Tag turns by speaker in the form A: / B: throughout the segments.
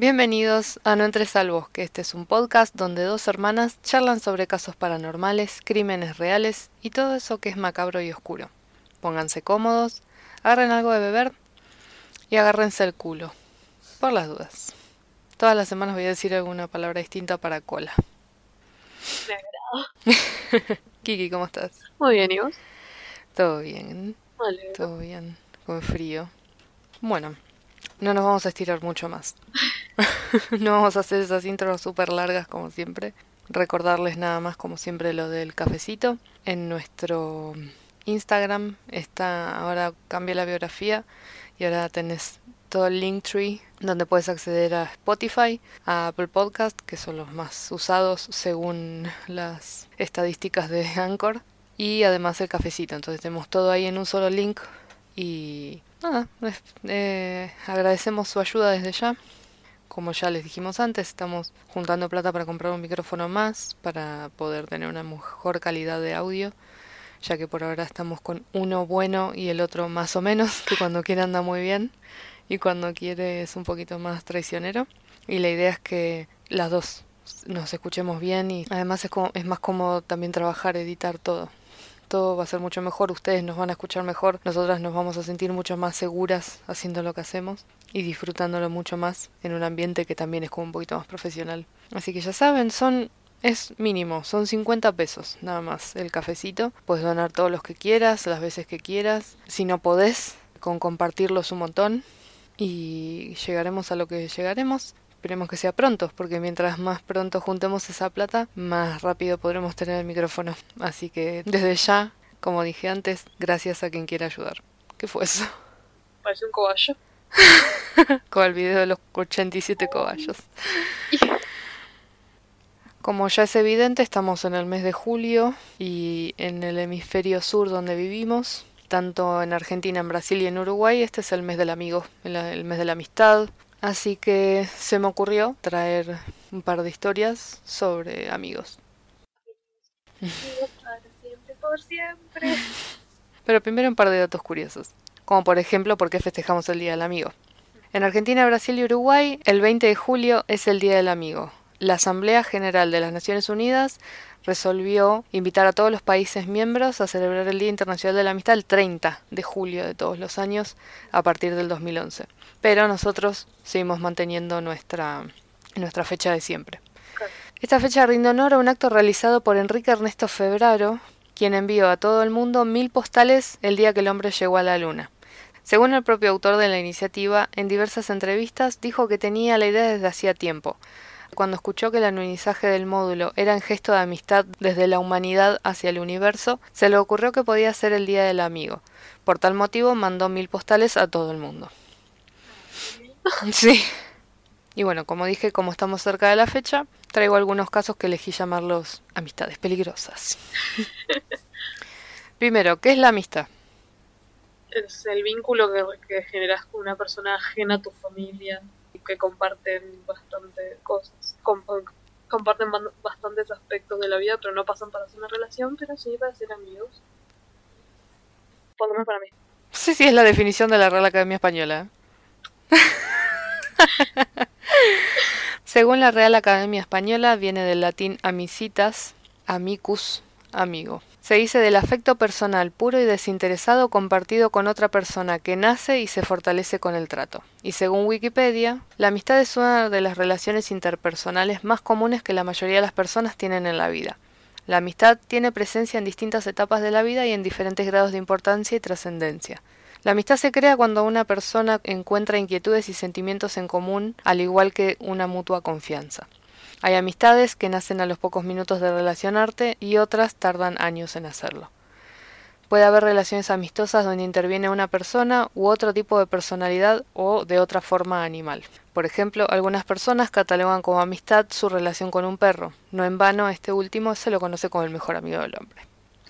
A: Bienvenidos a No Entres al Bosque. Este es un podcast donde dos hermanas charlan sobre casos paranormales, crímenes reales y todo eso que es macabro y oscuro. Pónganse cómodos, agarren algo de beber y agárrense el culo. Por las dudas. Todas las semanas voy a decir alguna palabra distinta para cola.
B: Me.
A: Kiki, ¿cómo estás?
B: Muy bien, ¿y vos?
A: Todo bien, todo bien. Con frío. Bueno, no nos vamos a estirar mucho más. no vamos a hacer esas intros súper largas como siempre. Recordarles nada más como siempre lo del cafecito. En nuestro Instagram está, ahora cambia la biografía y ahora tenés todo el link tree donde puedes acceder a Spotify, a Apple Podcast, que son los más usados según las estadísticas de Anchor, y además el cafecito. Entonces tenemos todo ahí en un solo link y nada, es- eh, agradecemos su ayuda desde ya. Como ya les dijimos antes, estamos juntando plata para comprar un micrófono más para poder tener una mejor calidad de audio, ya que por ahora estamos con uno bueno y el otro más o menos, que cuando quiere anda muy bien y cuando quiere es un poquito más traicionero. Y la idea es que las dos nos escuchemos bien y además es, como, es más cómodo también trabajar, editar todo va a ser mucho mejor, ustedes nos van a escuchar mejor, nosotras nos vamos a sentir mucho más seguras haciendo lo que hacemos y disfrutándolo mucho más en un ambiente que también es como un poquito más profesional. Así que ya saben, son es mínimo, son 50 pesos nada más el cafecito. Puedes donar todos los que quieras, las veces que quieras. Si no podés, con compartirlos un montón y llegaremos a lo que llegaremos. Esperemos que sea pronto, porque mientras más pronto juntemos esa plata, más rápido podremos tener el micrófono. Así que desde ya, como dije antes, gracias a quien quiera ayudar. ¿Qué fue eso?
B: Parece un cobayo.
A: Con el video de los 87 cobayos. Como ya es evidente, estamos en el mes de julio y en el hemisferio sur donde vivimos, tanto en Argentina, en Brasil y en Uruguay, este es el mes del amigo, el, el mes de la amistad. Así que se me ocurrió traer un par de historias sobre amigos.
B: Amigos para siempre, por siempre.
A: Pero primero un par de datos curiosos, como por ejemplo por qué festejamos el Día del Amigo. En Argentina, Brasil y Uruguay, el 20 de julio es el Día del Amigo. La Asamblea General de las Naciones Unidas resolvió invitar a todos los países miembros a celebrar el Día Internacional de la Amistad el 30 de julio de todos los años a partir del 2011. Pero nosotros seguimos manteniendo nuestra, nuestra fecha de siempre. Esta fecha rinde honor a un acto realizado por Enrique Ernesto Febraro, quien envió a todo el mundo mil postales el día que el hombre llegó a la luna. Según el propio autor de la iniciativa, en diversas entrevistas dijo que tenía la idea desde hacía tiempo. Cuando escuchó que el alunizaje del módulo era en gesto de amistad desde la humanidad hacia el universo, se le ocurrió que podía ser el Día del Amigo. Por tal motivo mandó mil postales a todo el mundo. Sí. Y bueno, como dije, como estamos cerca de la fecha, traigo algunos casos que elegí llamarlos amistades peligrosas. Primero, ¿qué es la amistad?
B: Es el vínculo que, que generas con una persona ajena a tu familia que comparten bastante cosas. Com- comparten bastantes aspectos de la vida, pero no pasan para hacer una relación, pero sí para ser amigos. Por lo menos para mí.
A: Sí, sí, es la definición de la Real Academia Española. Según la Real Academia Española, viene del latín amicitas, amicus, amigo. Se dice del afecto personal puro y desinteresado compartido con otra persona que nace y se fortalece con el trato. Y según Wikipedia, la amistad es una de las relaciones interpersonales más comunes que la mayoría de las personas tienen en la vida. La amistad tiene presencia en distintas etapas de la vida y en diferentes grados de importancia y trascendencia. La amistad se crea cuando una persona encuentra inquietudes y sentimientos en común, al igual que una mutua confianza. Hay amistades que nacen a los pocos minutos de relacionarte y otras tardan años en hacerlo. Puede haber relaciones amistosas donde interviene una persona u otro tipo de personalidad o de otra forma animal. Por ejemplo, algunas personas catalogan como amistad su relación con un perro. No en vano, este último se lo conoce como el mejor amigo del hombre.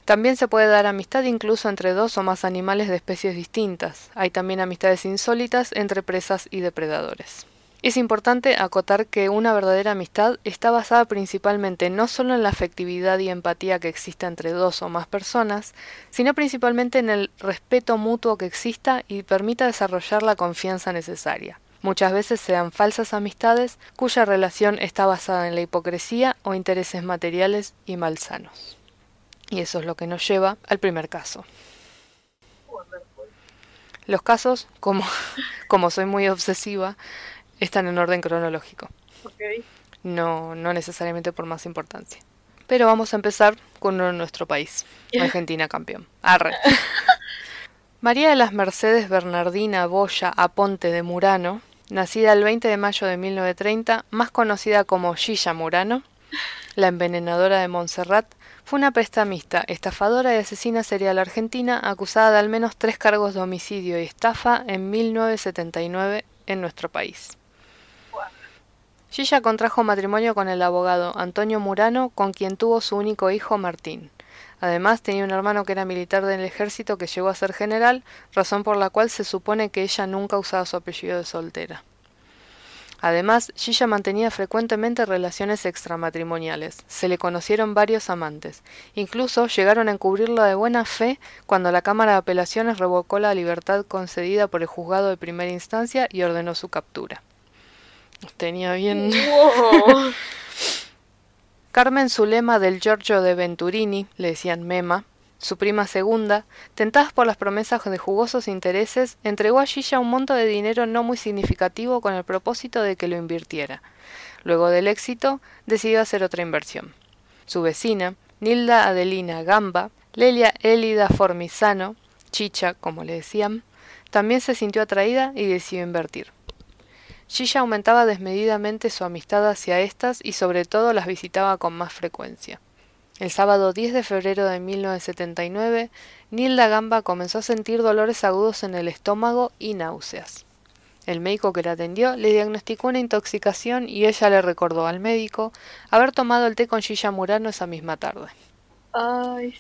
A: También se puede dar amistad incluso entre dos o más animales de especies distintas. Hay también amistades insólitas entre presas y depredadores. Es importante acotar que una verdadera amistad está basada principalmente no solo en la afectividad y empatía que exista entre dos o más personas, sino principalmente en el respeto mutuo que exista y permita desarrollar la confianza necesaria. Muchas veces se dan falsas amistades cuya relación está basada en la hipocresía o intereses materiales y malsanos. Y eso es lo que nos lleva al primer caso. Los casos, como, como soy muy obsesiva, están en orden cronológico. No, no necesariamente por más importancia. Pero vamos a empezar con uno de nuestro país, Argentina campeón. Arre. María de las Mercedes Bernardina Boya Aponte de Murano, nacida el 20 de mayo de 1930, más conocida como Gilla Murano, la envenenadora de Montserrat, fue una prestamista, estafadora y asesina serial argentina acusada de al menos tres cargos de homicidio y estafa en 1979 en nuestro país. Gilla contrajo matrimonio con el abogado Antonio Murano, con quien tuvo su único hijo Martín. Además, tenía un hermano que era militar del ejército que llegó a ser general, razón por la cual se supone que ella nunca usaba su apellido de soltera. Además, Gilla mantenía frecuentemente relaciones extramatrimoniales. Se le conocieron varios amantes. Incluso llegaron a encubrirla de buena fe cuando la Cámara de Apelaciones revocó la libertad concedida por el juzgado de primera instancia y ordenó su captura. Tenía bien. Carmen Zulema del Giorgio de Venturini, le decían Mema, su prima segunda, tentadas por las promesas de jugosos intereses, entregó a Gilla un monto de dinero no muy significativo con el propósito de que lo invirtiera. Luego del éxito, decidió hacer otra inversión. Su vecina, Nilda Adelina Gamba, Lelia Elida Formizano, Chicha, como le decían, también se sintió atraída y decidió invertir. Gilla aumentaba desmedidamente su amistad hacia éstas y sobre todo las visitaba con más frecuencia. El sábado 10 de febrero de 1979, Nilda Gamba comenzó a sentir dolores agudos en el estómago y náuseas. El médico que la atendió le diagnosticó una intoxicación y ella le recordó al médico haber tomado el té con Gilla Murano esa misma tarde.
B: Ay.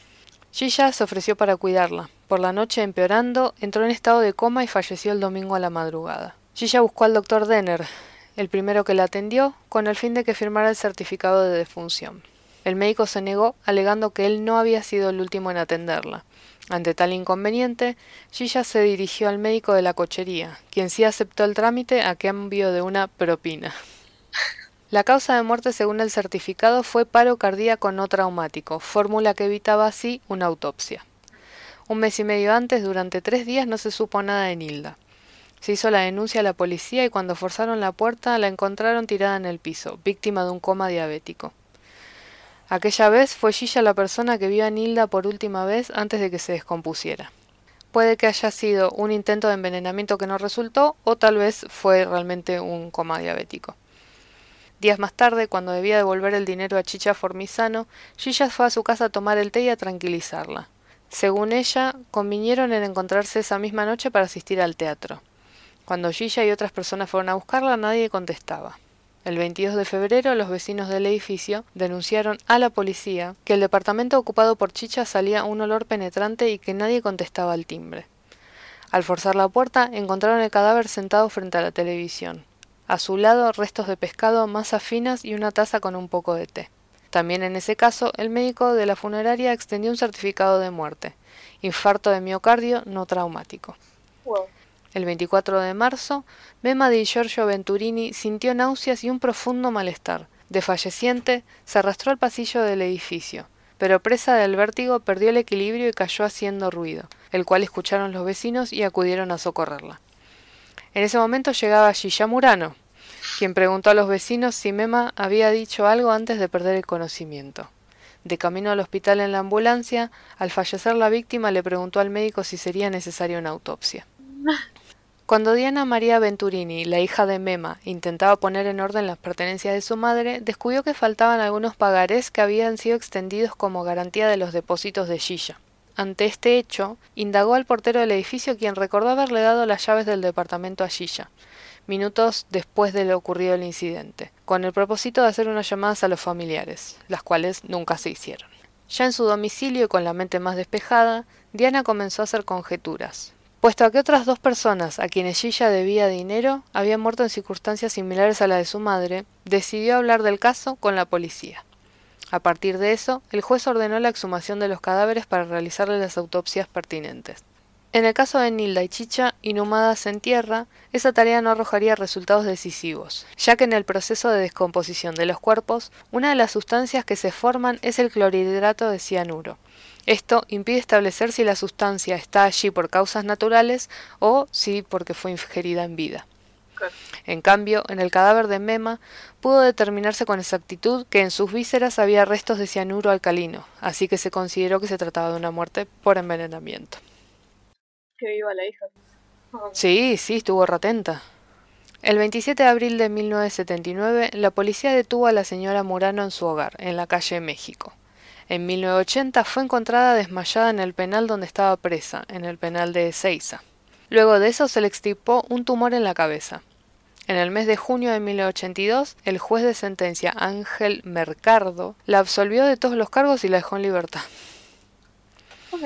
A: Gilla se ofreció para cuidarla. Por la noche empeorando, entró en estado de coma y falleció el domingo a la madrugada. Gilla buscó al doctor Denner, el primero que la atendió, con el fin de que firmara el certificado de defunción. El médico se negó, alegando que él no había sido el último en atenderla. Ante tal inconveniente, Gilla se dirigió al médico de la cochería, quien sí aceptó el trámite a cambio de una propina. La causa de muerte según el certificado fue paro cardíaco no traumático, fórmula que evitaba así una autopsia. Un mes y medio antes, durante tres días, no se supo nada de Nilda. Se hizo la denuncia a la policía y cuando forzaron la puerta la encontraron tirada en el piso, víctima de un coma diabético. Aquella vez fue Gilla la persona que vio a Nilda por última vez antes de que se descompusiera. Puede que haya sido un intento de envenenamiento que no resultó o tal vez fue realmente un coma diabético. Días más tarde, cuando debía devolver el dinero a Chicha Formizano, Gilla fue a su casa a tomar el té y a tranquilizarla. Según ella, convinieron en encontrarse esa misma noche para asistir al teatro. Cuando Gilla y otras personas fueron a buscarla, nadie contestaba. El 22 de febrero, los vecinos del edificio denunciaron a la policía que el departamento ocupado por Chicha salía un olor penetrante y que nadie contestaba al timbre. Al forzar la puerta, encontraron el cadáver sentado frente a la televisión. A su lado, restos de pescado, masas finas y una taza con un poco de té. También en ese caso, el médico de la funeraria extendió un certificado de muerte. Infarto de miocardio no traumático. El 24 de marzo, Mema di Giorgio Venturini sintió náuseas y un profundo malestar. Desfalleciente, se arrastró al pasillo del edificio, pero presa del vértigo perdió el equilibrio y cayó haciendo ruido, el cual escucharon los vecinos y acudieron a socorrerla. En ese momento llegaba Gilla Murano, quien preguntó a los vecinos si Mema había dicho algo antes de perder el conocimiento. De camino al hospital en la ambulancia, al fallecer la víctima le preguntó al médico si sería necesaria una autopsia. Cuando Diana María Venturini, la hija de Mema, intentaba poner en orden las pertenencias de su madre, descubrió que faltaban algunos pagarés que habían sido extendidos como garantía de los depósitos de Gilla. Ante este hecho, indagó al portero del edificio quien recordó haberle dado las llaves del departamento a Gilla, minutos después de lo ocurrido el incidente, con el propósito de hacer unas llamadas a los familiares, las cuales nunca se hicieron. Ya en su domicilio y con la mente más despejada, Diana comenzó a hacer conjeturas, puesto que otras dos personas a quienes Gilla debía dinero habían muerto en circunstancias similares a la de su madre, decidió hablar del caso con la policía. A partir de eso, el juez ordenó la exhumación de los cadáveres para realizarle las autopsias pertinentes. En el caso de Nilda y Chicha, inhumadas en tierra, esa tarea no arrojaría resultados decisivos, ya que en el proceso de descomposición de los cuerpos, una de las sustancias que se forman es el clorhidrato de cianuro. Esto impide establecer si la sustancia está allí por causas naturales o si porque fue ingerida en vida. En cambio, en el cadáver de Mema pudo determinarse con exactitud que en sus vísceras había restos de cianuro alcalino, así que se consideró que se trataba de una muerte por envenenamiento.
B: Que viva la hija.
A: Sí, sí, estuvo retenta. El 27 de abril de 1979, la policía detuvo a la señora Murano en su hogar, en la calle México. En 1980 fue encontrada desmayada en el penal donde estaba presa, en el penal de Ezeiza. Luego de eso se le extirpó un tumor en la cabeza. En el mes de junio de 1982, el juez de sentencia Ángel Mercado la absolvió de todos los cargos y la dejó en libertad.
B: Ok.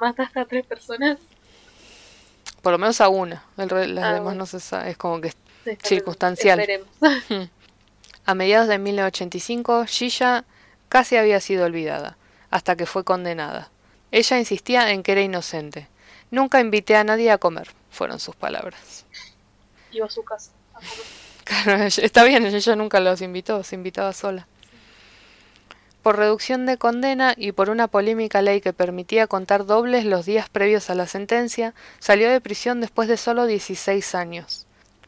B: Mataste a tres personas.
A: Por lo menos a una. El re- las
B: Ah,
A: demás
B: bueno.
A: no se sabe. Es como que
B: Está-
A: Circunstancial.
B: Esperemos.
A: A mediados de 1985, Gilla casi había sido olvidada, hasta que fue condenada. Ella insistía en que era inocente. Nunca invité a nadie a comer, fueron sus palabras.
B: Iba a su casa. a comer.
A: Claro, ella- está bien, ella nunca los invitó, se invitaba sola. Por reducción de condena y por una polémica ley que permitía contar dobles los días previos a la sentencia, salió de prisión después de solo 16 años.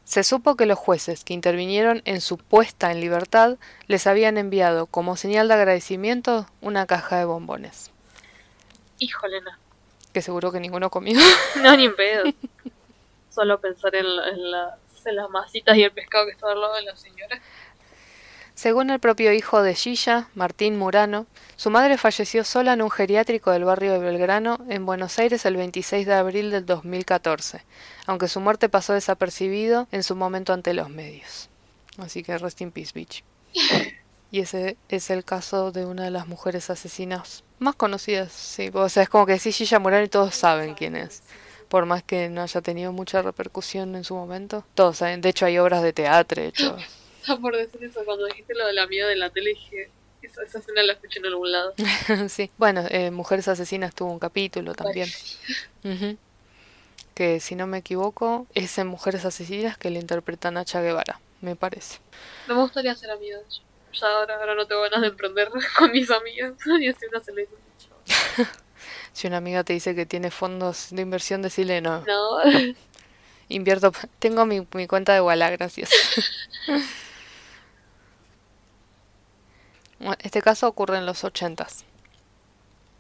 A: Se supo que los jueces que intervinieron en su puesta en libertad les habían enviado como señal de agradecimiento una caja de bombones,
B: Híjole, no.
A: que seguro que ninguno comió.
B: No, ni en pedo. Solo pensar en, la- en las, en las masitas y el pescado que estaba al lado de la señora.
A: Según el propio hijo de Gilla, Martín Murano, su madre falleció sola en un geriátrico del barrio de Belgrano, en Buenos Aires, el 26 de abril del 2014, aunque su muerte pasó desapercibido en su momento ante los medios. Así que rest in peace, bitch. Y ese es el caso de una de las mujeres asesinas más conocidas, sí. O sea, es como que decís Gilla Murano y todos saben quién es. Por más que no haya tenido mucha repercusión en su momento. Todos saben. De hecho, hay obras de teatro hechos.
B: Por decir eso cuando dijiste lo de la amiga de la tele. Dije, esa, esa escena la escuché en algún lado.
A: sí. Bueno, eh, Mujeres Asesinas tuvo un capítulo también. Que si no me equivoco, es en Mujeres Asesinas que le interpreta Nacha Guevara, me parece.
B: No me gustaría ser amiga. Ya ahora, ahora no tengo ganas de emprender con mis amigas. Y así una se le dice,
A: Si una amiga te dice que tiene fondos de inversión, decirle no.
B: No,
A: Invierto, tengo mi, mi cuenta de Walla, gracias. Este caso ocurre en los ochentas.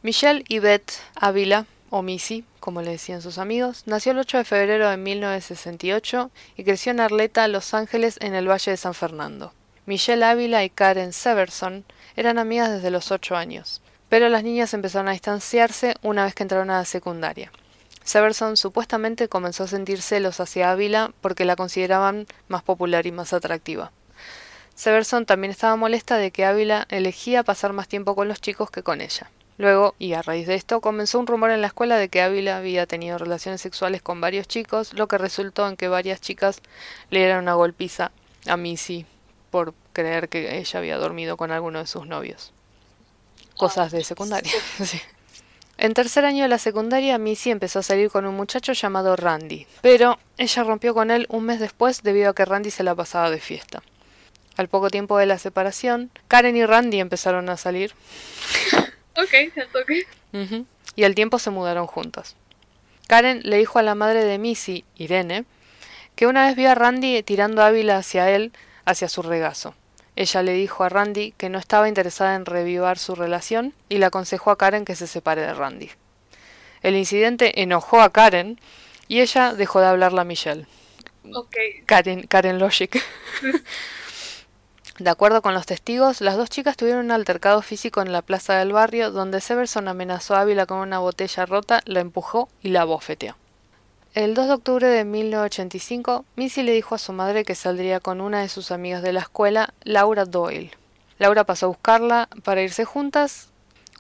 A: Michelle Yvette Ávila, o Missy, como le decían sus amigos, nació el 8 de febrero de 1968 y creció en Arleta, Los Ángeles, en el Valle de San Fernando. Michelle Ávila y Karen Severson eran amigas desde los 8 años, pero las niñas empezaron a distanciarse una vez que entraron a la secundaria. Severson supuestamente comenzó a sentir celos hacia Ávila porque la consideraban más popular y más atractiva. Severson también estaba molesta de que Ávila elegía pasar más tiempo con los chicos que con ella. Luego, y a raíz de esto, comenzó un rumor en la escuela de que Ávila había tenido relaciones sexuales con varios chicos, lo que resultó en que varias chicas le dieron una golpiza a Missy por creer que ella había dormido con alguno de sus novios. Cosas de secundaria. sí. En tercer año de la secundaria, Missy empezó a salir con un muchacho llamado Randy, pero ella rompió con él un mes después debido a que Randy se la pasaba de fiesta. Al poco tiempo de la separación, Karen y Randy empezaron a salir
B: ok,
A: y al tiempo se mudaron juntos. Karen le dijo a la madre de Missy, Irene, que una vez vio a Randy tirando Ávila hacia él, hacia su regazo. Ella le dijo a Randy que no estaba interesada en revivar su relación y le aconsejó a Karen que se separe de Randy. El incidente enojó a Karen y ella dejó de hablarle a Michelle. Karen, Karen Logic. De acuerdo con los testigos, las dos chicas tuvieron un altercado físico en la plaza del barrio donde Severson amenazó a Ávila con una botella rota, la empujó y la bofeteó. El 2 de octubre de 1985, Missy le dijo a su madre que saldría con una de sus amigas de la escuela, Laura Doyle. Laura pasó a buscarla para irse juntas.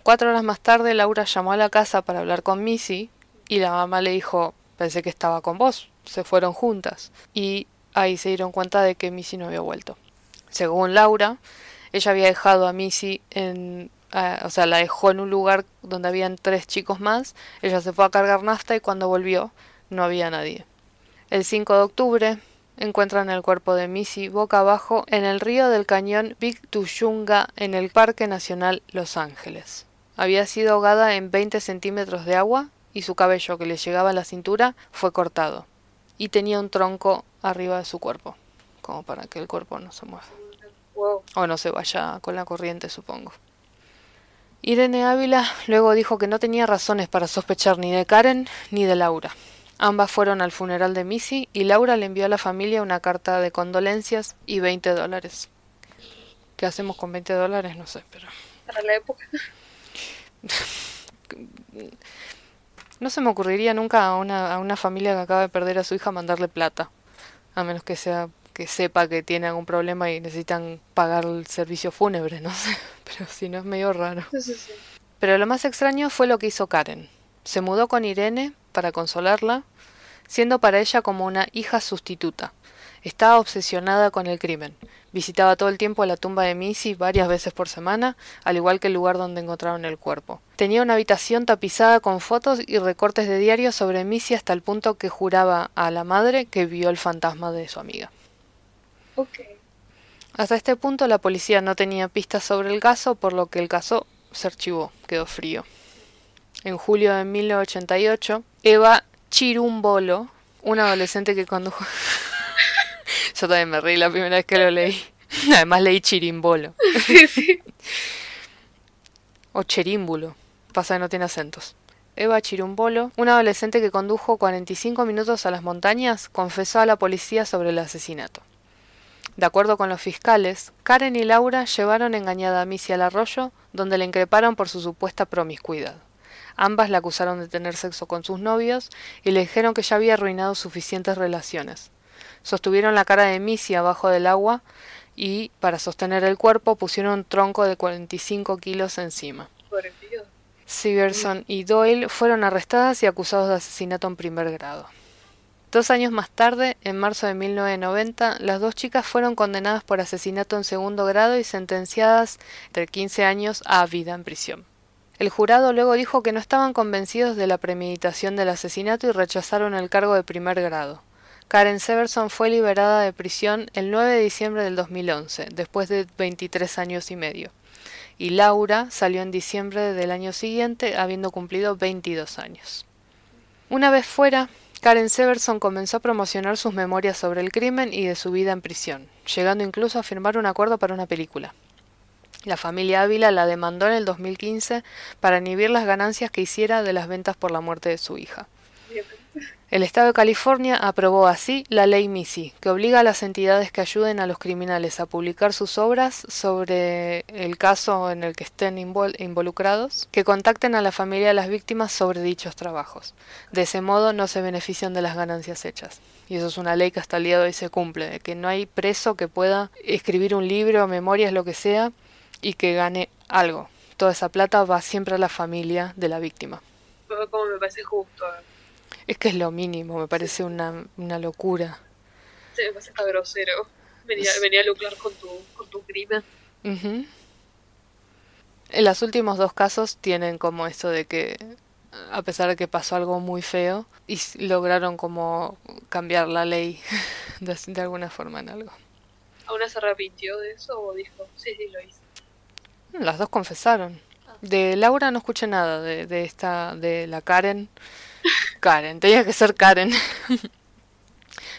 A: Cuatro horas más tarde, Laura llamó a la casa para hablar con Missy y la mamá le dijo, pensé que estaba con vos. Se fueron juntas. Y ahí se dieron cuenta de que Missy no había vuelto. Según Laura, ella había dejado a Missy en o sea, la dejó en un lugar donde habían tres chicos más, ella se fue a cargar nafta y cuando volvió no había nadie. El 5 de octubre encuentran el cuerpo de Missy boca abajo en el río del cañón Big Tushunga en el Parque Nacional Los Ángeles. Había sido ahogada en 20 centímetros de agua y su cabello que le llegaba a la cintura fue cortado. Y tenía un tronco arriba de su cuerpo, como para que el cuerpo no se mueva.
B: Wow.
A: O no se vaya con la corriente, supongo. Irene Ávila luego dijo que no tenía razones para sospechar ni de Karen ni de Laura. Ambas fueron al funeral de Missy y Laura le envió a la familia una carta de condolencias y 20 dólares. ¿Qué hacemos con 20 dólares? No sé, pero...
B: Para la época.
A: No se me ocurriría nunca a una, a una familia que acaba de perder a su hija mandarle plata. A menos que sea que sepa que tiene algún problema y necesitan pagar el servicio fúnebre, no sé. Pero si no es medio raro.
B: Sí, sí, sí.
A: Pero lo más extraño fue lo que hizo Karen. Se mudó con Irene para consolarla, siendo para ella como una hija sustituta. Estaba obsesionada con el crimen. Visitaba todo el tiempo la tumba de Missy varias veces por semana, al igual que el lugar donde encontraron el cuerpo. Tenía una habitación tapizada con fotos y recortes de diarios sobre Missy hasta el punto que juraba a la madre que vio el fantasma de su amiga.
B: Ok.
A: Hasta este punto la policía no tenía pistas sobre el caso, por lo que el caso se archivó, quedó frío. En julio de 1988, Eva Chirumbolo, una adolescente que condujo... Yo también me reí la primera vez que lo leí. Además leí chirimbolo. O cherímbulo. Pasa que no tiene acentos. Eva Chirumbolo, una adolescente que condujo 45 minutos a las montañas, confesó a la policía sobre el asesinato. De acuerdo con los fiscales, Karen y Laura llevaron engañada a Missy al arroyo, donde le increparon por su supuesta promiscuidad. Ambas la acusaron de tener sexo con sus novios y le dijeron que ya había arruinado suficientes relaciones. Sostuvieron la cara de Missy abajo del agua y, para sostener el cuerpo, pusieron un tronco de 45 kilos encima. Sigerson y Doyle fueron arrestadas y acusados de asesinato en primer grado. Dos años más tarde, en marzo de 1990, las dos chicas fueron condenadas por asesinato en segundo grado y sentenciadas entre 15 años a vida en prisión. El jurado luego dijo que no estaban convencidos de la premeditación del asesinato y rechazaron el cargo de primer grado. Karen Severson fue liberada de prisión el 9 de diciembre del 2011, después de 23 años y medio. Y Laura salió en diciembre del año siguiente, habiendo cumplido 22 años. Una vez fuera, Karen Severson comenzó a promocionar sus memorias sobre el crimen y de su vida en prisión, llegando incluso a firmar un acuerdo para una película. La familia Ávila la demandó en el 2015 para inhibir las ganancias que hiciera de las ventas por la muerte de su hija. El Estado de California aprobó así la ley Missy, que obliga a las entidades que ayuden a los criminales a publicar sus obras sobre el caso en el que estén invol- involucrados, que contacten a la familia de las víctimas sobre dichos trabajos. De ese modo no se benefician de las ganancias hechas. Y eso es una ley que hasta el día de hoy se cumple, de que no hay preso que pueda escribir un libro, memorias, lo que sea, y que gane algo. Toda esa plata va siempre a la familia de la víctima.
B: Como me parece justo.
A: Es que es lo mínimo, me parece una, una locura.
B: Sí, me parece hasta grosero. Venía, venía a lucrar con tu, con tu crimen.
A: Ujú. En los últimos dos casos tienen como esto de que, a pesar de que pasó algo muy feo, y lograron como cambiar la ley de, de alguna forma en algo.
B: ¿Aún se arrepintió de eso o dijo, sí, sí, lo hice?
A: Las dos confesaron. De Laura no escuché nada, de, de esta, de la Karen. Karen, tenía que ser Karen.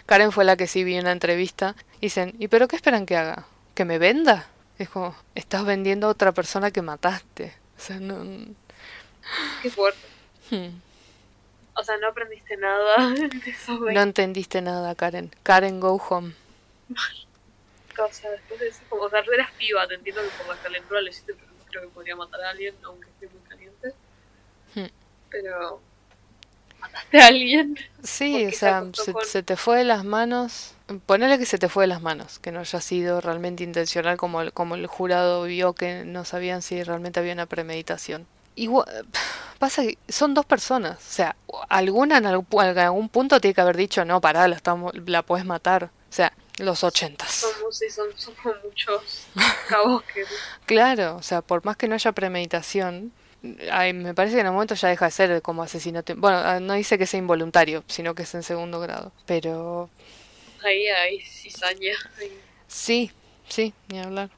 A: Karen fue la que sí vi en una entrevista. Dicen, ¿y pero qué esperan que haga? ¿Que me venda? Es como, estás vendiendo a otra persona que mataste. O sea, no...
B: Qué fuerte.
A: hmm.
B: O sea, no aprendiste nada de esos
A: No
B: 20
A: entendiste nada, Karen. Karen, go home.
B: cosas. Después de eso, como, o sea, eras piba, te entiendo que por la calentura lo hiciste, pero no creo que podría matar a alguien, aunque esté muy caliente.
A: Hmm.
B: Pero... ¿Mataste a alguien?
A: Sí, o
B: se
A: sea, se,
B: con-
A: se te fue de las manos. Ponele que se te fue de las manos, que no haya sido realmente intencional, como el, como el jurado vio que no sabían si realmente había una premeditación. Igual, pasa que son dos personas, o sea, alguna en algún, en algún punto tiene que haber dicho, no, pará, la, estamos, la puedes matar. O sea, los ochentas.
B: Somos, sí, son, muchos cabos que...
A: Claro, o sea, por más que no haya premeditación, ay, me parece que en el momento ya deja de ser como asesinato. Bueno, ah, no dice que sea involuntario, sino que es en segundo grado. Pero
B: Ahí hay cizaña. ahí.
A: sí, sí, ni hablar.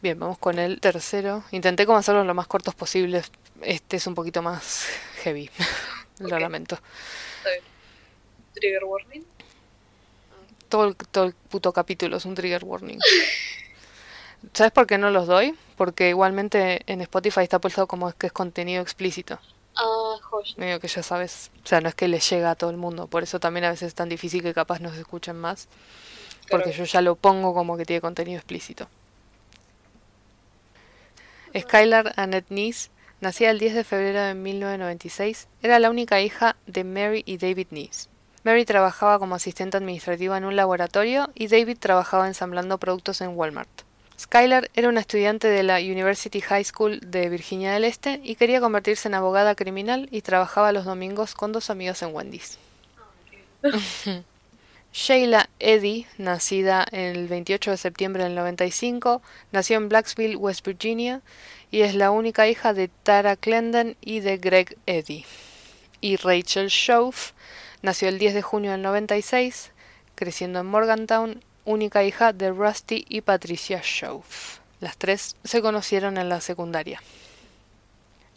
A: Bien, vamos con el tercero. Intenté como hacerlo lo más cortos posibles. Este es un poquito más heavy. Lo lamento.
B: Está bien. Trigger warning.
A: Todo el, todo el puto capítulo es un trigger warning. ¿Sabes por qué no los doy? Porque igualmente en Spotify está puesto como que es contenido explícito.
B: Ah, joya.
A: Medio que ya sabes. O sea, no es que le llega a todo el mundo. Por eso también a veces es tan difícil que capaz nos escuchen más. Porque
B: Claro.
A: yo ya lo pongo como que tiene contenido explícito. Skylar Annette Neese, nacida el 10 de febrero de 1996, era la única hija de Mary y David Neese. Mary trabajaba como asistente administrativa en un laboratorio y David trabajaba ensamblando productos en Walmart. Skylar era una estudiante de la University High School de Virginia del Este y quería convertirse en abogada criminal y trabajaba los domingos con dos amigas en Wendy's. Sheila Eddy, nacida el 28 de septiembre del 95, nació en Blacksville, West Virginia, y es la única hija de Tara Clendon y de Greg Eddy. Y Rachel Shove nació el 10 de junio del 96, creciendo en Morgantown, única hija de Rusty y Patricia Shove. Las tres se conocieron en la secundaria.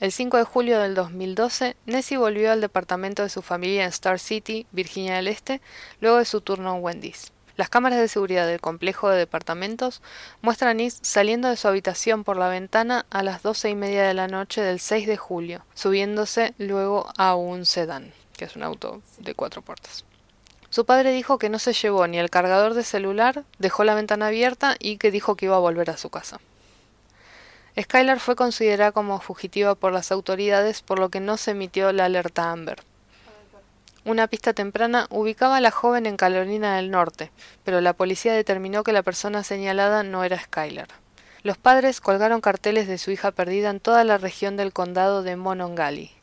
A: El 5 de julio del 2012, Nessie volvió al departamento de su familia en Star City, Virginia del Este, luego de su turno en Wendy's. Las cámaras de seguridad del complejo de departamentos muestran a Nis saliendo de su habitación por la ventana a las doce y media de la noche del 6 de julio, subiéndose luego a un sedán, que es un auto de cuatro puertas. Su padre dijo que no se llevó ni el cargador de celular, dejó la ventana abierta y que dijo que iba a volver a su casa. Skylar fue considerada como fugitiva por las autoridades, por lo que no se emitió la alerta Amber. Una pista temprana ubicaba a la joven en Carolina del Norte, pero la policía determinó que la persona señalada no era Skylar. Los padres colgaron carteles de su hija perdida en toda la región del condado de Monongalie.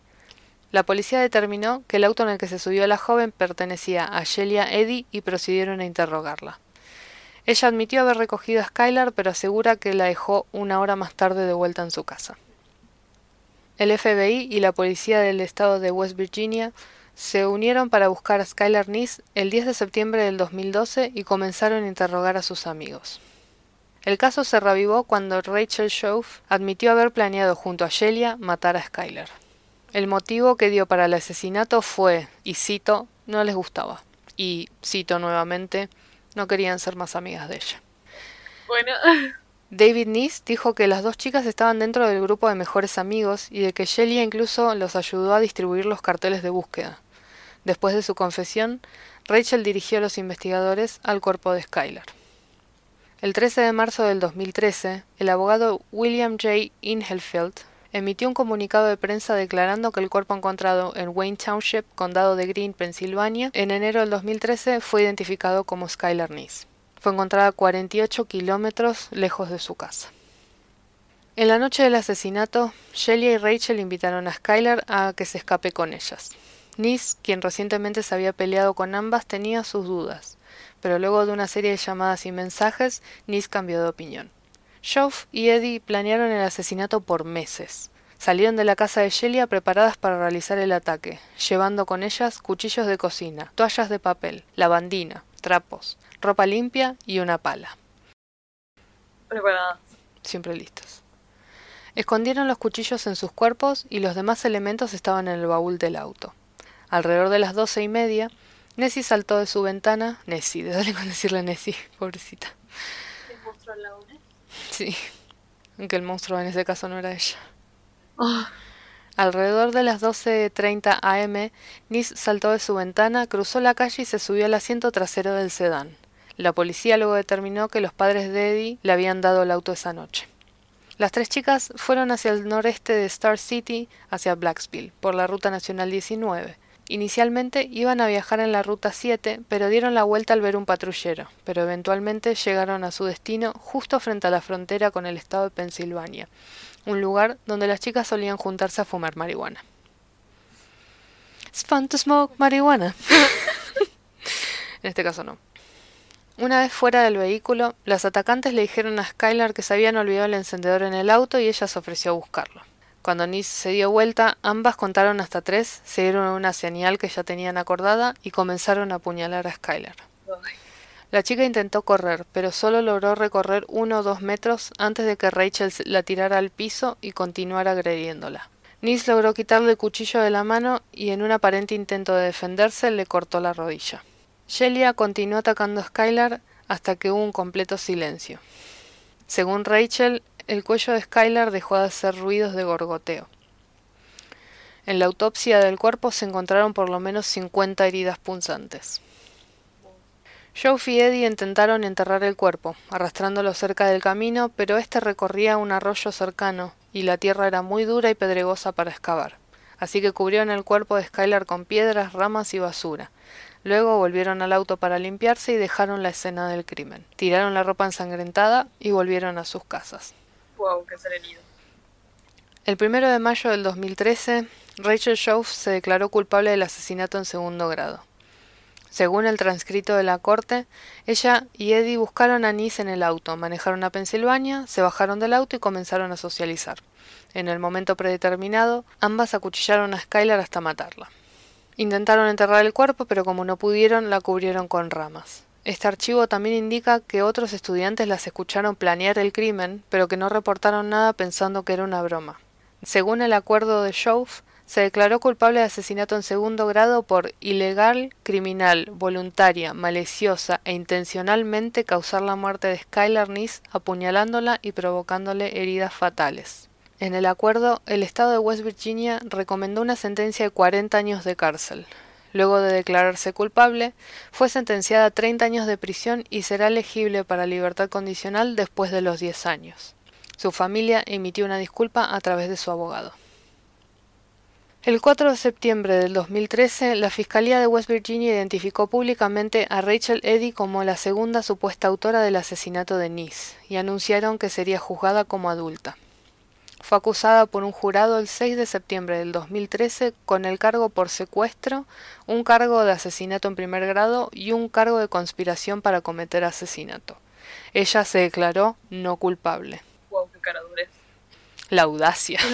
A: La policía determinó que el auto en el que se subió la joven pertenecía a Shelia Eddy y procedieron a interrogarla. Ella admitió haber recogido a Skylar, pero asegura que la dejó una hora más tarde de vuelta en su casa. El FBI y la policía del estado de West Virginia se unieron para buscar a Skylar Neese el 10 de septiembre del 2012 y comenzaron a interrogar a sus amigos. El caso se revivó cuando Rachel Shove admitió haber planeado junto a Shelia matar a Skylar. El motivo que dio para el asesinato fue, y cito, no les gustaba. Y cito nuevamente, no querían ser más amigas de ella.
B: Bueno,
A: David Neese dijo que las dos chicas estaban dentro del grupo de mejores amigos y de que Shelia incluso los ayudó a distribuir los carteles de búsqueda. Después de su confesión, Rachel dirigió a los investigadores al cuerpo de Skylar. El 13 de marzo del 2013, el abogado William J. Inhelfield emitió un comunicado de prensa declarando que el cuerpo encontrado en Wayne Township, condado de Greene, Pensilvania, en enero del 2013 fue identificado como Skylar Neese. Fue encontrada 48 kilómetros lejos de su casa. En la noche del asesinato, Shelia y Rachel invitaron a Skylar a que se escape con ellas. Nis, quien recientemente se había peleado con ambas, tenía sus dudas, pero luego de una serie de llamadas y mensajes, Nis cambió de opinión. Shove y Eddie planearon el asesinato por meses. Salieron de la casa de Shelia preparadas para realizar el ataque, llevando con ellas cuchillos de cocina, toallas de papel, lavandina, trapos, ropa limpia y una pala.
B: preparada.
A: Siempre listas. Escondieron los cuchillos en sus cuerpos y los demás elementos estaban en el baúl del auto. Alrededor de las doce y media, Nessie saltó de su ventana. Nessie, dale con decirle Nessie, pobrecita.
B: ¿El monstruo al lado, eh?
A: Sí, aunque el monstruo en ese caso no era ella.
B: Oh,
A: Alrededor de las 12.30 am, Nis saltó de su ventana, cruzó la calle y se subió al asiento trasero del sedán. La policía luego determinó que los padres de Eddie le habían dado el auto esa noche. Las tres chicas fueron hacia el noreste de Star City, hacia Blacksville, por la Ruta Nacional 19. Inicialmente iban a viajar en la Ruta 7, pero dieron la vuelta al ver un patrullero, pero eventualmente llegaron a su destino justo frente a la frontera con el estado de Pensilvania, un lugar donde las chicas solían juntarse a fumar marihuana. It's fun to smoke marihuana. En este caso no. Una vez fuera del vehículo, las atacantes le dijeron a Skylar que se habían olvidado el encendedor en el auto y ella se ofreció a buscarlo. Cuando Nis se dio vuelta, ambas contaron hasta tres, se dieron una señal que ya tenían acordada y comenzaron a apuñalar a Skylar. La chica intentó correr, pero solo logró recorrer uno o dos metros antes de que Rachel la tirara al piso y continuara agrediéndola. Nis logró quitarle el cuchillo de la mano y en un aparente intento de defenderse le cortó la rodilla. Shelia continuó atacando a Skylar hasta que hubo un completo silencio. Según Rachel, el cuello de Skylar dejó de hacer ruidos de gorgoteo. En la autopsia del cuerpo se encontraron por lo menos 50 heridas punzantes. Joe y Eddie intentaron enterrar el cuerpo, arrastrándolo cerca del camino, pero este recorría un arroyo cercano y la tierra era muy dura y pedregosa para excavar. Así que cubrieron el cuerpo de Skylar con piedras, ramas y basura. Luego volvieron al auto para limpiarse y dejaron la escena del crimen. Tiraron la ropa ensangrentada y volvieron a sus casas. El primero de mayo del 2013, Rachel Shove se declaró culpable del asesinato en segundo grado. Según el transcrito de la corte, ella y Eddie buscaron a Nice en el auto, manejaron a Pensilvania, se bajaron del auto y comenzaron a socializar. En el momento predeterminado, ambas acuchillaron a Skylar hasta matarla. Intentaron enterrar el cuerpo, pero como no pudieron, la cubrieron con ramas. Este archivo también indica que otros estudiantes las escucharon planear el crimen, pero que no reportaron nada pensando que era una broma. Según el acuerdo de Shove, se declaró culpable de asesinato en segundo grado por ilegal, criminal, voluntaria, maliciosa e intencionalmente causar la muerte de Skylar Nice apuñalándola y provocándole heridas fatales. En el acuerdo, el Estado de West Virginia recomendó una sentencia de 40 años de cárcel. Luego de declararse culpable, fue sentenciada a 30 años de prisión y será elegible para libertad condicional después de los 10 años. Su familia emitió una disculpa a través de su abogado. El 4 de septiembre del 2013, la Fiscalía de West Virginia identificó públicamente a Rachel Eddy como la segunda supuesta autora del asesinato de Nice y anunciaron que sería juzgada como adulta. Fue acusada por un jurado el 6 de septiembre del 2013 con el cargo por secuestro, un cargo de asesinato en primer grado y un cargo de conspiración para cometer asesinato. Ella se declaró no culpable.
B: Wow, qué
A: La audacia.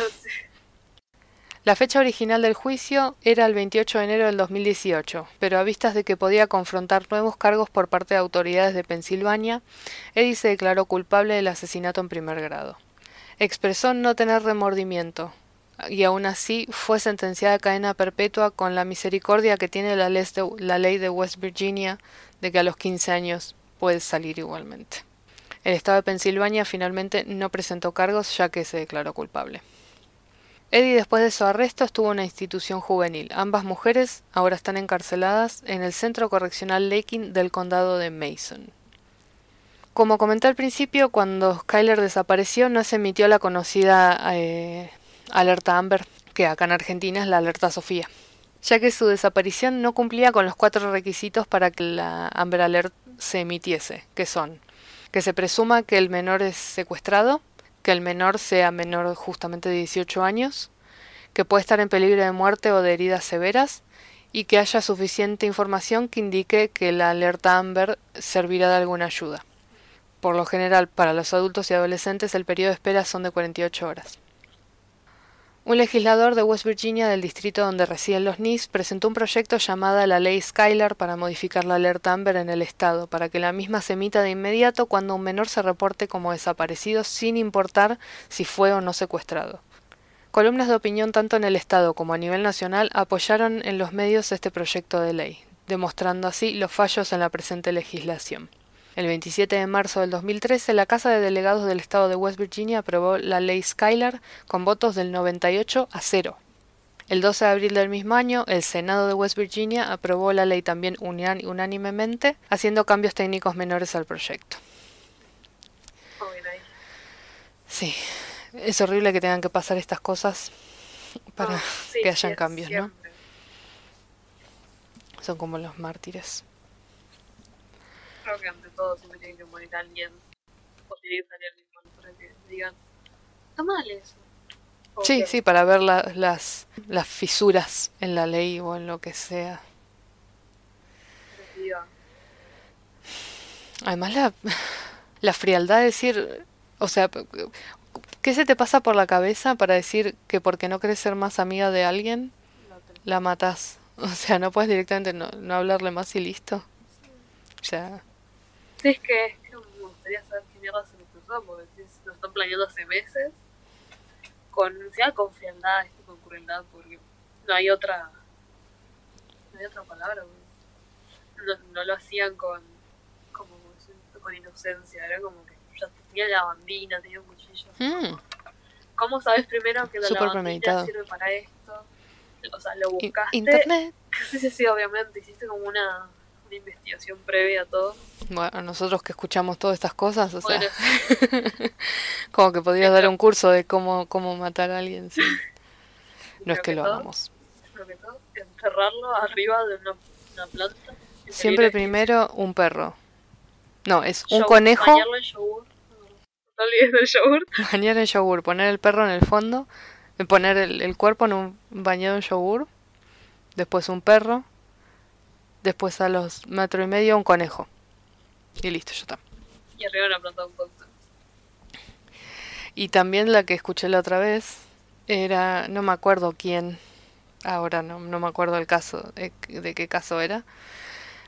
A: La fecha original del juicio era el 28 de enero del 2018, pero a vistas de que podía confrontar nuevos cargos por parte de autoridades de Pensilvania, Eddie se declaró culpable del asesinato en primer grado. Expresó no tener remordimiento, y aún así fue sentenciada a cadena perpetua con la misericordia que tiene la ley, de, West Virginia de que a los 15 años puede salir igualmente. El estado de Pensilvania finalmente no presentó cargos ya que se declaró culpable. Eddie después de su arresto estuvo en una institución juvenil. Ambas mujeres ahora están encarceladas en el Centro Correccional Lakin del condado de Mason. Como comenté al principio, cuando Skyler desapareció no se emitió la conocida eh, alerta Amber, que acá en Argentina es la alerta Sofía, ya que su desaparición no cumplía con los cuatro requisitos para que la Amber Alert se emitiese, que son que se presuma que el menor es secuestrado, que el menor sea menor justamente de 18 años, que puede estar en peligro de muerte o de heridas severas y que haya suficiente información que indique que la alerta Amber servirá de alguna ayuda. Por lo general, para los adultos y adolescentes el periodo de espera son de 48 horas. Un legislador de West Virginia del distrito donde residen los NIS presentó un proyecto llamado la Ley Skylar para modificar la alerta Amber en el estado, para que la misma se emita de inmediato cuando un menor se reporte como desaparecido sin importar si fue o no secuestrado. Columnas de opinión tanto en el estado como a nivel nacional apoyaron en los medios este proyecto de ley, demostrando así los fallos en la presente legislación. El 27 de marzo del 2013, la Casa de Delegados del Estado de West Virginia aprobó la ley Skylar con votos del 98 a 0. El 12 de abril del mismo año, el Senado de West Virginia aprobó la ley también unánimemente, haciendo cambios técnicos menores al proyecto. Sí, es horrible que tengan que pasar estas cosas para ah, que hayan cambios, ¿no? Son como los mártires
B: creo que ante todo siempre tiene que morir alguien o tiene que salir alguien para que digan, está mal eso.
A: sí, sí, para ver las, las fisuras en la ley o en lo que sea. Además la, la frialdad de decir, o sea, ¿qué se te pasa por la cabeza para decir que porque no querés ser más amiga de alguien, la matas? O sea, no puedes directamente no, no hablarle más y listo. O sea,
B: Sí, es que, es que me gustaría saber qué mierda se me cruzó, porque lo están planeando hace meses, con, sea con frialdad, con crueldad, porque no hay otra, no hay otra palabra, no, no lo hacían con, como, con inocencia, era como que ya tenía la bandina, tenía un cuchillo.
A: mm,
B: ¿Cómo sabes primero que la
A: Súper
B: lavandina
A: premeditado.
B: sirve para esto? O sea, lo buscaste.
A: internet.
B: Sí, sí, sí, obviamente. Hiciste como una, una investigación previa a todo.
A: Bueno, nosotros que escuchamos todas estas cosas, o sea, como que podrías dar un curso de cómo, cómo matar a alguien, sí. No es que lo
B: todo-
A: hagamos.
B: Lo que todo, enterrarlo arriba de una, una planta.
A: Siempre primero un perro. No, es un conejo,
B: bañarlo en yogur. No olvides del yogur.
A: bañar en yogur, poner el perro en el fondo, eh, poner el, el cuerpo en un bañado en yogur, después un perro, después a los metro y medio un conejo. Y listo, ya está.
B: Y arriba una planta de un.
A: Y también la que escuché la otra vez era, no me acuerdo quién, ahora no, no me acuerdo el caso, de, de qué caso era,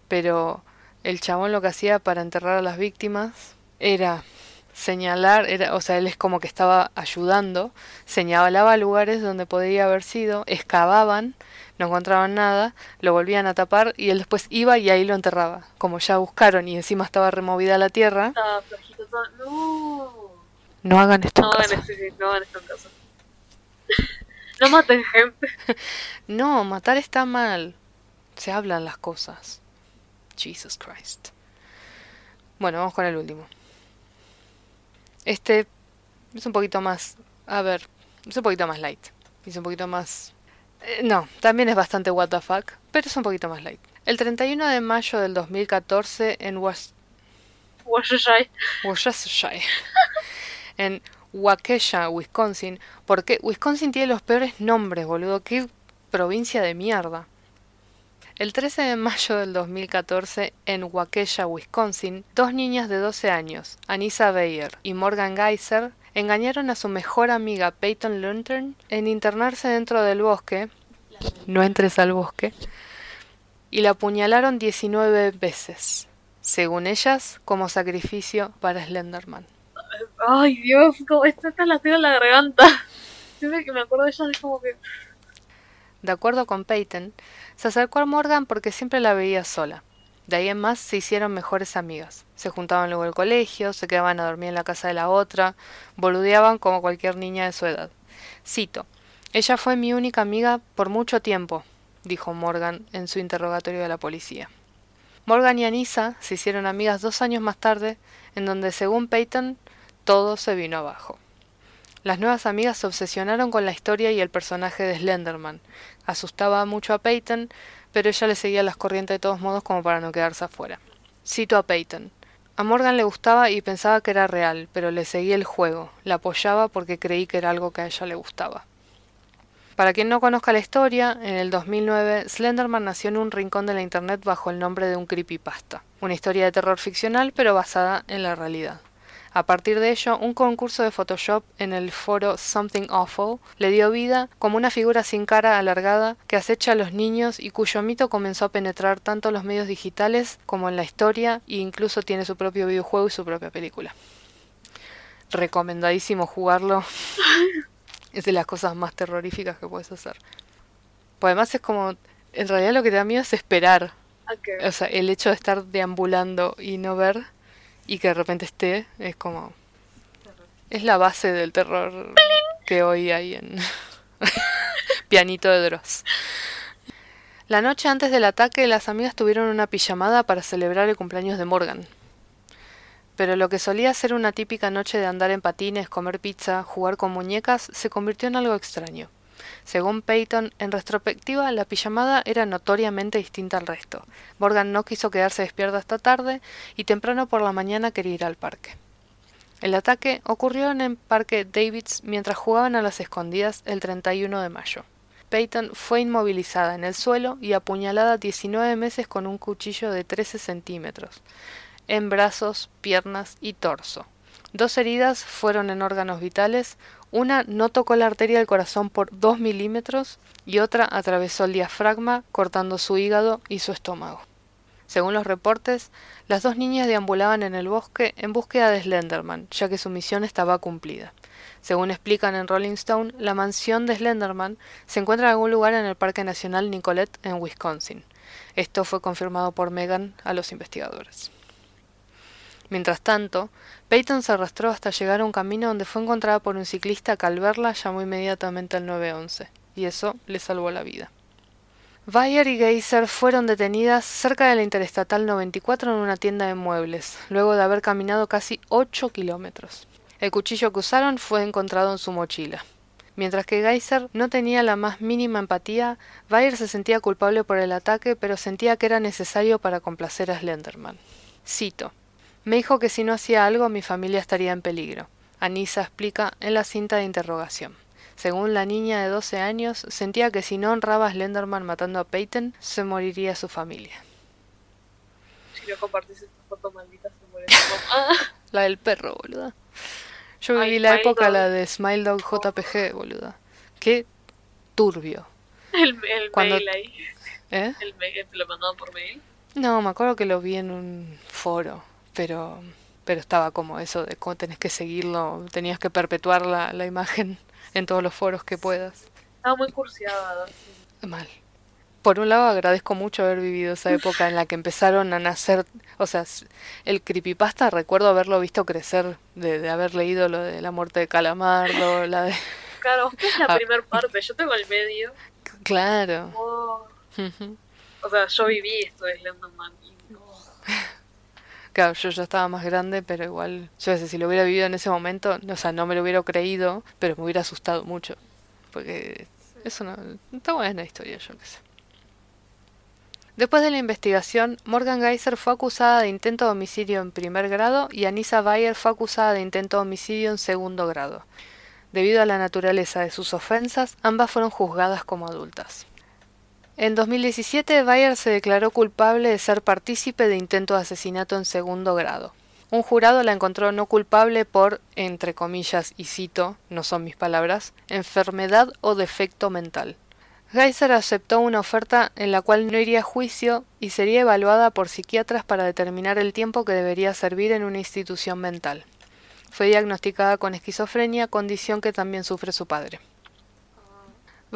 A: pero el chabón lo que hacía para enterrar a las víctimas era señalar, era, o sea, él es como que estaba ayudando, señalaba lugares donde podría haber sido, excavaban, no encontraban nada, lo volvían a tapar y él después iba y ahí lo enterraba. Como ya buscaron y encima estaba removida la tierra,
B: Estaba flojito todo. No.
A: no hagan esto en
B: No
A: casa.
B: hagan esto, sí, no hagan esto en casa. no maten gente.
A: No, matar está mal. Se hablan las cosas. Jesus Christ. Bueno, vamos con el último. Este es un poquito más... A ver, es un poquito más light. Es un poquito más... eh, no, también es bastante what the fuck, pero es un poquito más light. El 31 de mayo del 2014 en Was-
B: Worcestershire.
A: Worcestershire, en Waukesha, Wisconsin. Porque Wisconsin tiene los peores nombres, boludo. Qué provincia de mierda. El 13 de mayo del 2014, en Waukesha, Wisconsin, dos niñas de 12 años, Anissa Bayer y Morgan Geyser, engañaron a su mejor amiga Peyton Lantern en internarse dentro del bosque. No entres al bosque. Y la apuñalaron 19 veces, según ellas, como sacrificio para Slenderman.
B: Ay, Dios, como esta está la tira en la garganta. Siempre que me acuerdo de ella es como que.
A: De acuerdo con Peyton, se acercó a Morgan porque siempre la veía sola. De ahí en más se hicieron mejores amigas. Se juntaban luego al colegio, se quedaban a dormir en la casa de la otra, boludeaban como cualquier niña de su edad. Cito, ella fue mi única amiga por mucho tiempo, dijo Morgan en su interrogatorio de la policía. Morgan y Anissa se hicieron amigas dos años más tarde, en donde según Peyton todo se vino abajo. Las nuevas amigas se obsesionaron con la historia y el personaje de Slenderman. Asustaba mucho a Peyton, pero ella le seguía las corrientes de todos modos como para no quedarse afuera. Cito a Peyton. A Morgan le gustaba y pensaba que era real, pero le seguía el juego, la apoyaba porque creí que era algo que a ella le gustaba. Para quien no conozca la historia, en el 2009 Slenderman nació en un rincón de la internet bajo el nombre de un creepypasta, una historia de terror ficcional pero basada en la realidad. A partir de ello, un concurso de Photoshop en el foro Something Awful le dio vida como una figura sin cara alargada que acecha a los niños y cuyo mito comenzó a penetrar tanto en los medios digitales como en la historia e incluso tiene su propio videojuego y su propia película. Recomendadísimo jugarlo. es de las cosas más terroríficas que puedes hacer. Pues además es como, en realidad lo que te da miedo es esperar. O sea, el hecho de estar deambulando y no ver y que de repente esté es como... Es la base del terror que hoy hay en Pianito de Dross. La noche antes del ataque, las amigas tuvieron una pijamada para celebrar el cumpleaños de Morgan. Pero lo que solía ser una típica noche de andar en patines, comer pizza, jugar con muñecas, se convirtió en algo extraño. Según Peyton, en retrospectiva, la pijamada era notoriamente distinta al resto. Morgan no quiso quedarse despierta hasta tarde y temprano por la mañana quería ir al parque. El ataque ocurrió en el parque Davids mientras jugaban a las escondidas el 31 de mayo. Peyton fue inmovilizada en el suelo y apuñalada 19 meses con un cuchillo de 13 centímetros. en brazos, piernas y torso. Dos heridas fueron en órganos vitales, una no tocó la arteria del corazón por 2 milímetros y otra atravesó el diafragma cortando su hígado y su estómago. Según los reportes, las dos niñas deambulaban en el bosque en búsqueda de Slenderman, ya que su misión estaba cumplida. Según explican en Rolling Stone, la mansión de Slenderman se encuentra en algún lugar en el Parque Nacional Nicolette en Wisconsin. Esto fue confirmado por Megan a los investigadores. Mientras tanto, Peyton se arrastró hasta llegar a un camino donde fue encontrada por un ciclista que al verla llamó inmediatamente al 911, y eso le salvó la vida. Bayer y Geyser fueron detenidas cerca de la Interestatal 94 en una tienda de muebles, luego de haber caminado casi 8 kilómetros. El cuchillo que usaron fue encontrado en su mochila. Mientras que Geyser no tenía la más mínima empatía, Bayer se sentía culpable por el ataque, pero sentía que era necesario para complacer a Slenderman. Cito: me dijo que si no hacía algo mi familia estaría en peligro. Anisa explica en la cinta de interrogación. Según la niña de 12 años, sentía que si no honraba a Slenderman matando a Peyton, se moriría su familia.
B: Si no compartís esta foto maldita, se muere
A: La del perro, boluda. Yo viví la época, la de Smile Dog JPG, boluda. Qué turbio.
B: El, mail ahí.
A: ¿Eh?
B: El mail, ¿Te lo mandaban por mail?
A: No, me acuerdo que lo vi en un foro pero, pero estaba como eso de cómo tenés que seguirlo, tenías que perpetuar la, la imagen en todos los foros que puedas.
B: Estaba muy cursiada.
A: Mal. Por un lado agradezco mucho haber vivido esa época en la que empezaron a nacer, o sea, el creepypasta recuerdo haberlo visto crecer, de, de haber leído lo de la muerte de Calamardo, la de...
B: Claro, es la ah. primera parte, yo tengo el medio.
A: Claro.
B: O sea, yo viví esto de Slenderman
A: Claro, yo ya estaba más grande, pero igual, yo sé, si lo hubiera vivido en ese momento, o sea, no me lo hubiera creído, pero me hubiera asustado mucho. Porque es una, está buena historia, yo qué sé. Después de la investigación, Morgan Geyser fue acusada de intento de homicidio en primer grado y Anissa Bayer fue acusada de intento de homicidio en segundo grado. Debido a la naturaleza de sus ofensas, ambas fueron juzgadas como adultas. En 2017, Bayer se declaró culpable de ser partícipe de intento de asesinato en segundo grado. Un jurado la encontró no culpable por, entre comillas, y cito, no son mis palabras, enfermedad o defecto mental. Geiser aceptó una oferta en la cual no iría a juicio y sería evaluada por psiquiatras para determinar el tiempo que debería servir en una institución mental. Fue diagnosticada con esquizofrenia, condición que también sufre su padre.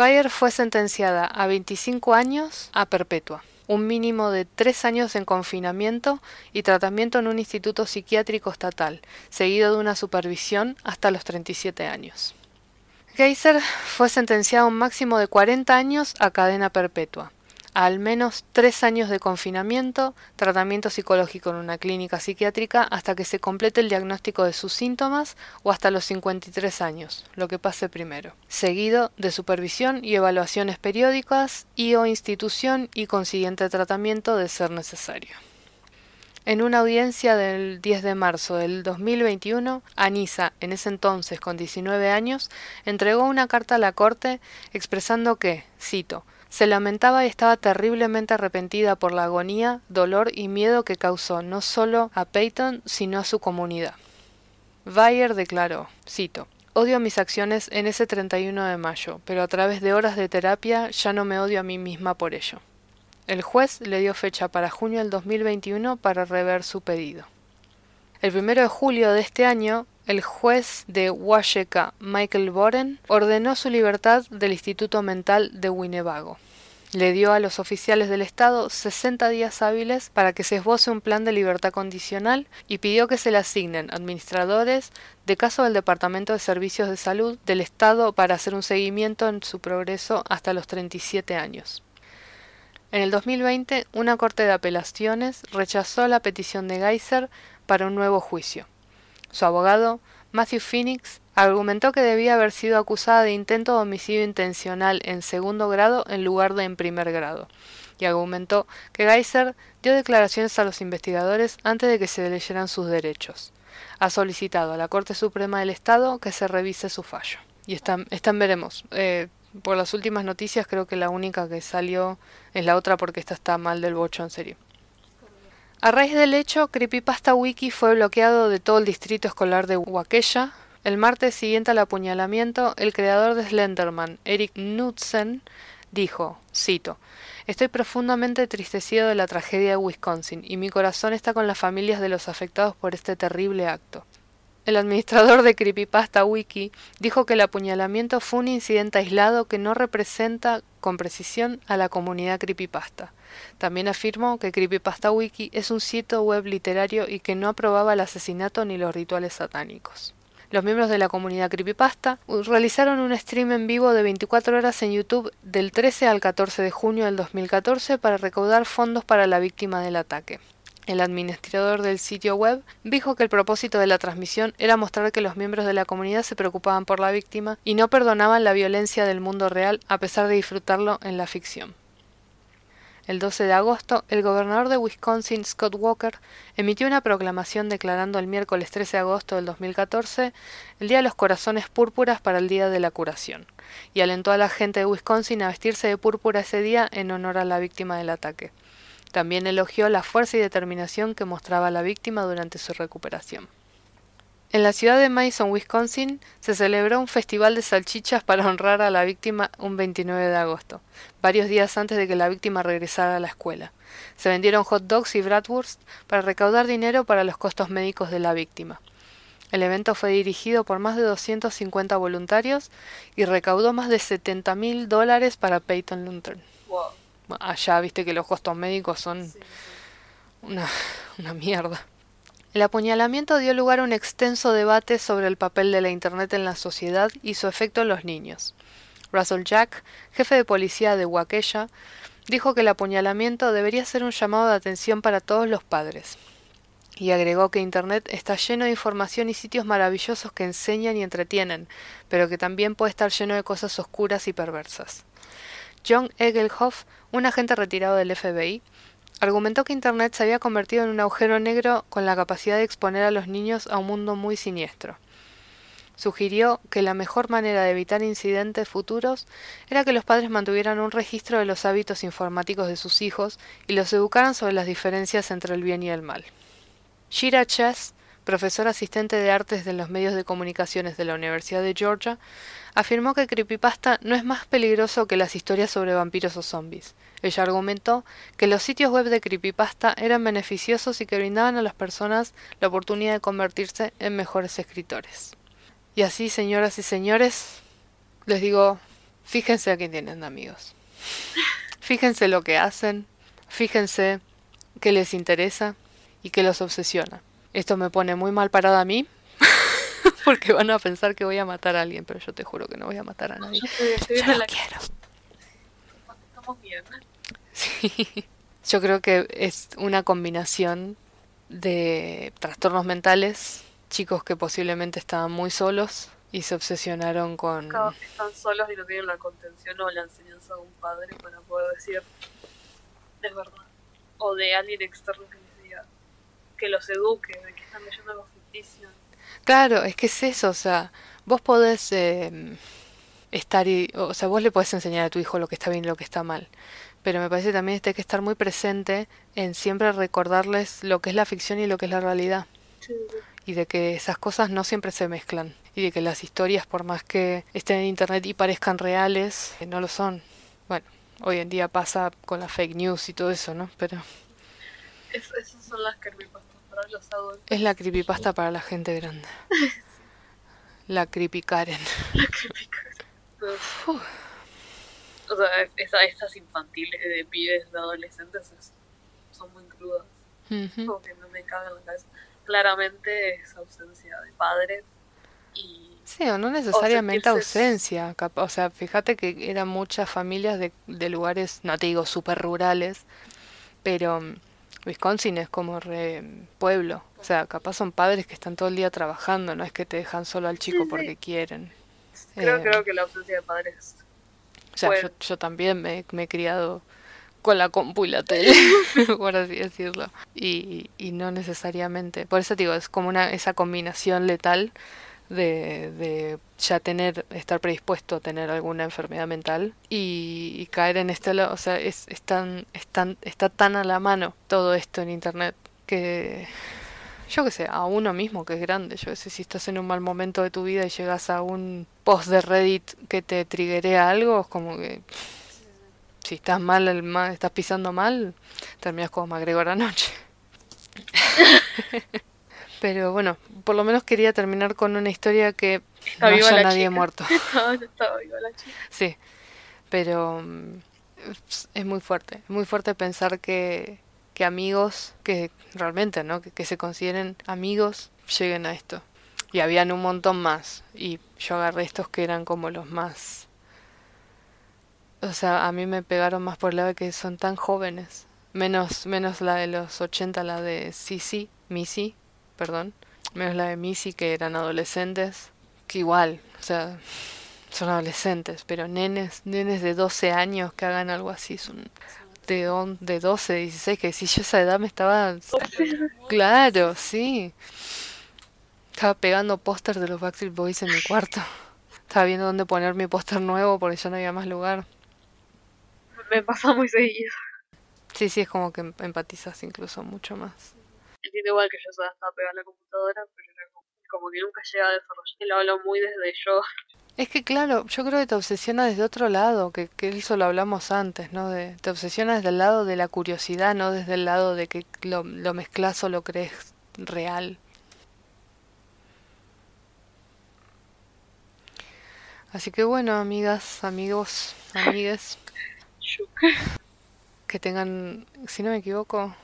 A: Bayer fue sentenciada a 25 años a perpetua, un mínimo de tres años en confinamiento y tratamiento en un instituto psiquiátrico estatal, seguido de una supervisión hasta los 37 años. Geiser fue sentenciado a un máximo de 40 años a cadena perpetua al menos tres años de confinamiento, tratamiento psicológico en una clínica psiquiátrica hasta que se complete el diagnóstico de sus síntomas o hasta los 53 años, lo que pase primero, seguido de supervisión y evaluaciones periódicas y o institución y consiguiente tratamiento de ser necesario. En una audiencia del 10 de marzo del 2021, Anisa, en ese entonces con 19 años, entregó una carta a la Corte expresando que, cito, se lamentaba y estaba terriblemente arrepentida por la agonía, dolor y miedo que causó no solo a Peyton, sino a su comunidad. Bayer declaró, cito, Odio mis acciones en ese 31 de mayo, pero a través de horas de terapia ya no me odio a mí misma por ello. El juez le dio fecha para junio del 2021 para rever su pedido. El 1 de julio de este año, el juez de Washeka, Michael Boren, ordenó su libertad del Instituto Mental de Winnebago. Le dio a los oficiales del Estado 60 días hábiles para que se esboce un plan de libertad condicional y pidió que se le asignen administradores de caso del Departamento de Servicios de Salud del Estado para hacer un seguimiento en su progreso hasta los 37 años. En el 2020, una corte de apelaciones rechazó la petición de Geyser para un nuevo juicio. Su abogado, Matthew Phoenix, argumentó que debía haber sido acusada de intento de homicidio intencional en segundo grado en lugar de en primer grado, y argumentó que Geyser dio declaraciones a los investigadores antes de que se leyeran sus derechos. Ha solicitado a la Corte Suprema del Estado que se revise su fallo. Y están, están veremos. Eh, por las últimas noticias creo que la única que salió es la otra porque esta está mal del bocho en serio. A raíz del hecho, Creepypasta Wiki fue bloqueado de todo el distrito escolar de Waukesha. El martes siguiente al apuñalamiento, el creador de Slenderman, Eric Knudsen, dijo, cito, Estoy profundamente entristecido de la tragedia de Wisconsin y mi corazón está con las familias de los afectados por este terrible acto. El administrador de Creepypasta Wiki dijo que el apuñalamiento fue un incidente aislado que no representa con precisión a la comunidad creepypasta. También afirmó que Creepypasta Wiki es un sitio web literario y que no aprobaba el asesinato ni los rituales satánicos. Los miembros de la comunidad Creepypasta realizaron un stream en vivo de 24 horas en YouTube del 13 al 14 de junio del 2014 para recaudar fondos para la víctima del ataque. El administrador del sitio web dijo que el propósito de la transmisión era mostrar que los miembros de la comunidad se preocupaban por la víctima y no perdonaban la violencia del mundo real a pesar de disfrutarlo en la ficción. El 12 de agosto, el gobernador de Wisconsin, Scott Walker, emitió una proclamación declarando el miércoles 13 de agosto del 2014 el Día de los Corazones Púrpuras para el Día de la Curación, y alentó a la gente de Wisconsin a vestirse de púrpura ese día en honor a la víctima del ataque. También elogió la fuerza y determinación que mostraba la víctima durante su recuperación. En la ciudad de Madison, Wisconsin, se celebró un festival de salchichas para honrar a la víctima un 29 de agosto, varios días antes de que la víctima regresara a la escuela. Se vendieron hot dogs y bratwurst para recaudar dinero para los costos médicos de la víctima. El evento fue dirigido por más de 250 voluntarios y recaudó más de 70 mil dólares para Peyton Lantern. Allá viste que los costos médicos son una, una mierda. El apuñalamiento dio lugar a un extenso debate sobre el papel de la Internet en la sociedad y su efecto en los niños. Russell Jack, jefe de policía de Waukesha, dijo que el apuñalamiento debería ser un llamado de atención para todos los padres. Y agregó que Internet está lleno de información y sitios maravillosos que enseñan y entretienen, pero que también puede estar lleno de cosas oscuras y perversas. John Egelhoff, un agente retirado del FBI, argumentó que Internet se había convertido en un agujero negro con la capacidad de exponer a los niños a un mundo muy siniestro. Sugirió que la mejor manera de evitar incidentes futuros era que los padres mantuvieran un registro de los hábitos informáticos de sus hijos y los educaran sobre las diferencias entre el bien y el mal. Shira Chess, profesor asistente de artes de los medios de comunicaciones de la Universidad de Georgia, afirmó que Creepypasta no es más peligroso que las historias sobre vampiros o zombies. Ella argumentó que los sitios web de Creepypasta eran beneficiosos y que brindaban a las personas la oportunidad de convertirse en mejores escritores. Y así, señoras y señores, les digo, fíjense a quién tienen amigos. Fíjense lo que hacen, fíjense qué les interesa y qué los obsesiona. Esto me pone muy mal parada a mí, porque van a pensar que voy a matar a alguien, pero yo te juro que no voy a matar a nadie. Yo, lo quiero.
B: Estamos bien.
A: Sí. Yo creo que es una combinación de trastornos mentales, chicos que posiblemente estaban muy solos y se obsesionaron con...
B: están solos y no tienen la contención o la enseñanza de un padre para poder decir, es verdad. O de alguien externo que les diga, que los eduque, de que están leyendo algo ficticio.
A: Claro, es que es eso, o sea, vos podés eh, estar y, o sea, vos le podés enseñar a tu hijo lo que está bien y lo que está mal, pero me parece también que hay que estar muy presente en siempre recordarles lo que es la ficción y lo que es la realidad. Y de que esas cosas no siempre se mezclan. Y de que las historias, por más que estén en internet y parezcan reales, eh, no lo son. Bueno, hoy en día pasa con la fake news y todo eso, ¿no? Pero...
B: esas son las creepypastas para los adultos.
A: Es la creepypasta para la gente grande. la creepy Karen.
B: La creepy Karen. O sea, estas infantiles de pibes, de adolescentes, son muy crudas. Como que no me cagan la cabeza. Claramente es ausencia de padres y...
A: Sí, o no necesariamente ausencia. O sea, fíjate que eran muchas familias de, de lugares, no te digo súper rurales, pero mm, Wisconsin es como re pueblo. O sea, capaz son padres que están todo el día trabajando, no es que te dejan solo al chico porque quieren.
B: Creo, eh, creo que la ausencia de padres
A: sea, yo, también me, he criado con la compu y la tele, por así decirlo. Y, y no necesariamente. Por eso digo, es como una esa combinación letal de, de ya tener, estar predispuesto a tener alguna enfermedad mental y, y caer en este lado. O sea, es, es tan, es tan, está tan a la mano todo esto en internet que, yo qué sé, a uno mismo que es grande. Yo sé, si estás en un mal momento de tu vida y llegas a un post de Reddit que te triguea algo, es como que si estás mal, el mal estás pisando mal, terminas como MacGregor anoche. Pero bueno, por lo menos quería terminar con una historia que
B: Está
A: no
B: viva
A: haya
B: la
A: nadie
B: chica.
A: muerto.
B: No, estaba viva la chica.
A: Sí, pero mm, es muy fuerte, es muy fuerte pensar que, que amigos, que realmente, ¿no? Que, se consideren amigos, lleguen a esto. Y habían un montón más, y yo agarré estos que eran como los más... O sea, a mí me pegaron más por el lado de que son tan jóvenes. Menos, menos la de los 80, la de Sisi, Missy, perdón. Menos la de Missy, que eran adolescentes. Que igual, o sea, son adolescentes, pero nenes, nenes de 12 años que hagan algo así, son de, on- de 12, 16, que si yo a esa edad me estaba... Claro, sí. Estaba pegando pósters de los Backstreet Boys en mi cuarto. Estaba viendo dónde poner mi póster nuevo porque ya no había más lugar.
B: Me pasa muy seguido.
A: Sí, sí, es como que em- empatizas incluso mucho más.
B: Entiendo igual que yo estaba pegada a la computadora, pero era como, como que nunca llega a desarrollar. Y lo hablo muy desde yo.
A: Es que claro, yo creo que te obsesiona desde otro lado, que, que eso lo hablamos antes, ¿no? De, te obsesiona desde el lado de la curiosidad, no desde el lado de que lo, lo mezclas o lo crees real. Así que bueno, amigas, amigos, amigues, que tengan, si no me equivoco,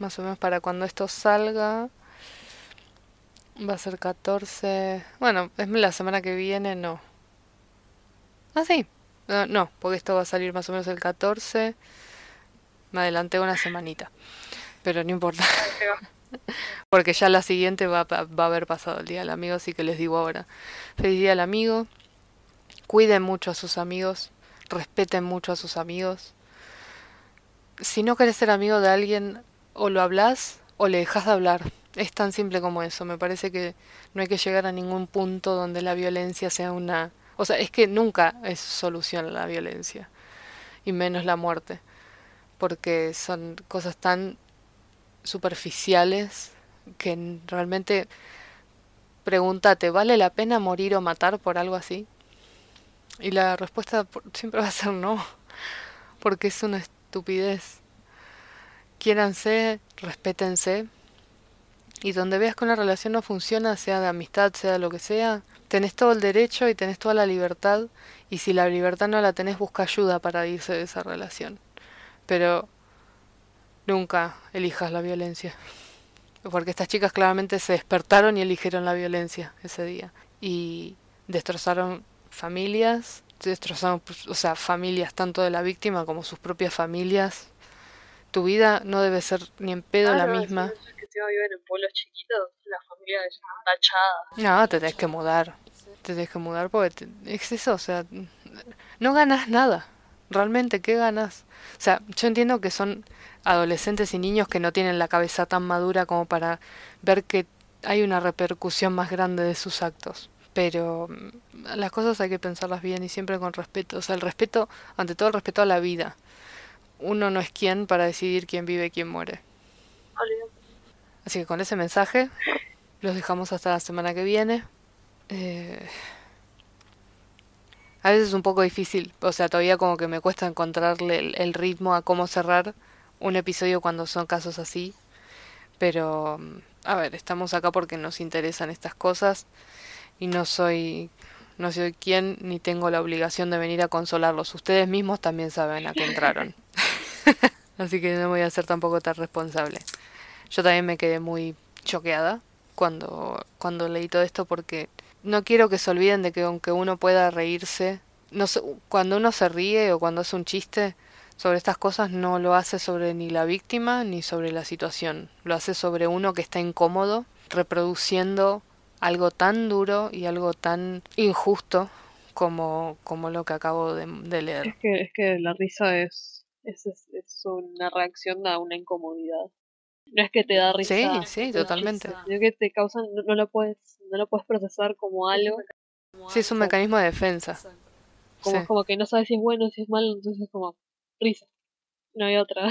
A: más o menos para cuando esto salga, va a ser 14, bueno, es la semana que viene, no. Ah, sí. No, no, porque esto va a salir más o menos el 14. Me adelanté una semanita. Pero no importa, porque ya la siguiente va, a- haber pasado el Día del Amigo, así que les digo ahora. Feliz Día del Amigo. Cuiden mucho a sus amigos. Respeten mucho a sus amigos. Si no querés ser amigo de alguien, o lo hablas o le dejas de hablar. Es tan simple como eso. Me parece que no hay que llegar a ningún punto donde la violencia sea una... O sea, es que nunca es solución la violencia. Y menos la muerte. Porque son cosas tan superficiales que realmente pregúntate, ¿vale la pena morir o matar por algo así? Y la respuesta siempre va a ser no, porque es una estupidez. Quiéranse, respétense, y donde veas que una relación no funciona, sea de amistad, sea lo que sea, tenés todo el derecho y tenés toda la libertad, y si la libertad no la tenés, busca ayuda para irse de esa relación. Pero nunca elijas la violencia. Porque estas chicas claramente se despertaron y eligieron la violencia ese día. Y destrozaron familias, destrozaron, pues, o sea, familias tanto de la víctima como sus propias familias. Tu vida no debe ser ni en pedo la misma.
B: si es que encima viven en pueblos chiquitos, la familia tachada.
A: No, te tenés que mudar. Te que mudar porque te- es eso, o sea, no ganas nada. Realmente, ¿qué ganas? O sea, yo entiendo que son adolescentes y niños que no tienen la cabeza tan madura como para ver que hay una repercusión más grande de sus actos. Pero mm, las cosas hay que pensarlas bien y siempre con respeto. O sea, el respeto, ante todo el respeto a la vida. Uno no es quien para decidir quién vive y quién muere. Así que con ese mensaje los dejamos hasta la semana que viene. Eh, a veces es un poco difícil, o sea, todavía como que me cuesta encontrarle el, ritmo a cómo cerrar un episodio cuando son casos así. Pero, mm, a ver, estamos acá porque nos interesan estas cosas y no soy, no soy quien ni tengo la obligación de venir a consolarlos. Ustedes mismos también saben a qué entraron. Así que no voy a ser tampoco tan responsable. Yo también me quedé muy choqueada cuando, cuando leí todo esto porque no quiero que se olviden de que aunque uno pueda reírse, no cuando uno se ríe o cuando hace un chiste sobre estas cosas no lo hace sobre ni la víctima ni sobre la situación, lo hace sobre uno que está incómodo reproduciendo algo tan duro y algo tan injusto como, como lo que acabo de, de leer.
B: Es que, es que la risa es, es, es, una reacción a una incomodidad. No es que te da risa.
A: Sí, sí, totalmente.
B: risa, Sino que te causan, no, no lo puedes, no lo puedes procesar como algo,
A: Sí, es un mecanismo de defensa.
B: como,
A: Sí.
B: como que no sabes si es bueno o si es malo, entonces es como risa. No hay otra.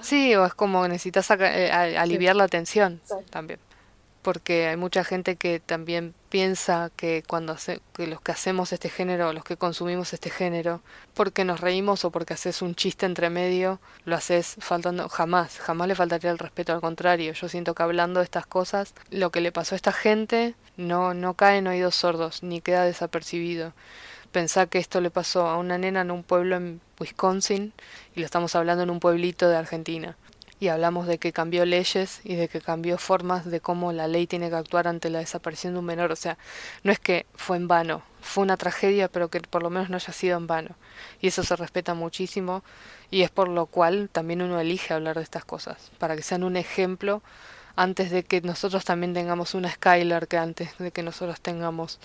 A: Sí, o es como necesitas eh, aliviar la tensión también porque hay mucha gente que también piensa que cuando hace, que los que hacemos este género, los que consumimos este género, porque nos reímos o porque haces un chiste entre medio, lo haces faltando jamás, jamás le faltaría el respeto, al contrario, yo siento que hablando de estas cosas, lo que le pasó a esta gente no no cae en oídos sordos ni queda desapercibido. Pensá que esto le pasó a una nena en un pueblo en Wisconsin y lo estamos hablando en un pueblito de Argentina y hablamos de que cambió leyes y de que cambió formas de cómo la ley tiene que actuar ante la desaparición de un menor. O sea, no es que fue en vano, fue una tragedia, pero que por lo menos no haya sido en vano. Y eso se respeta muchísimo y es por lo cual también uno elige hablar de estas cosas, para que sean un ejemplo antes de que nosotros también tengamos una Skylar, que antes de que nosotros tengamos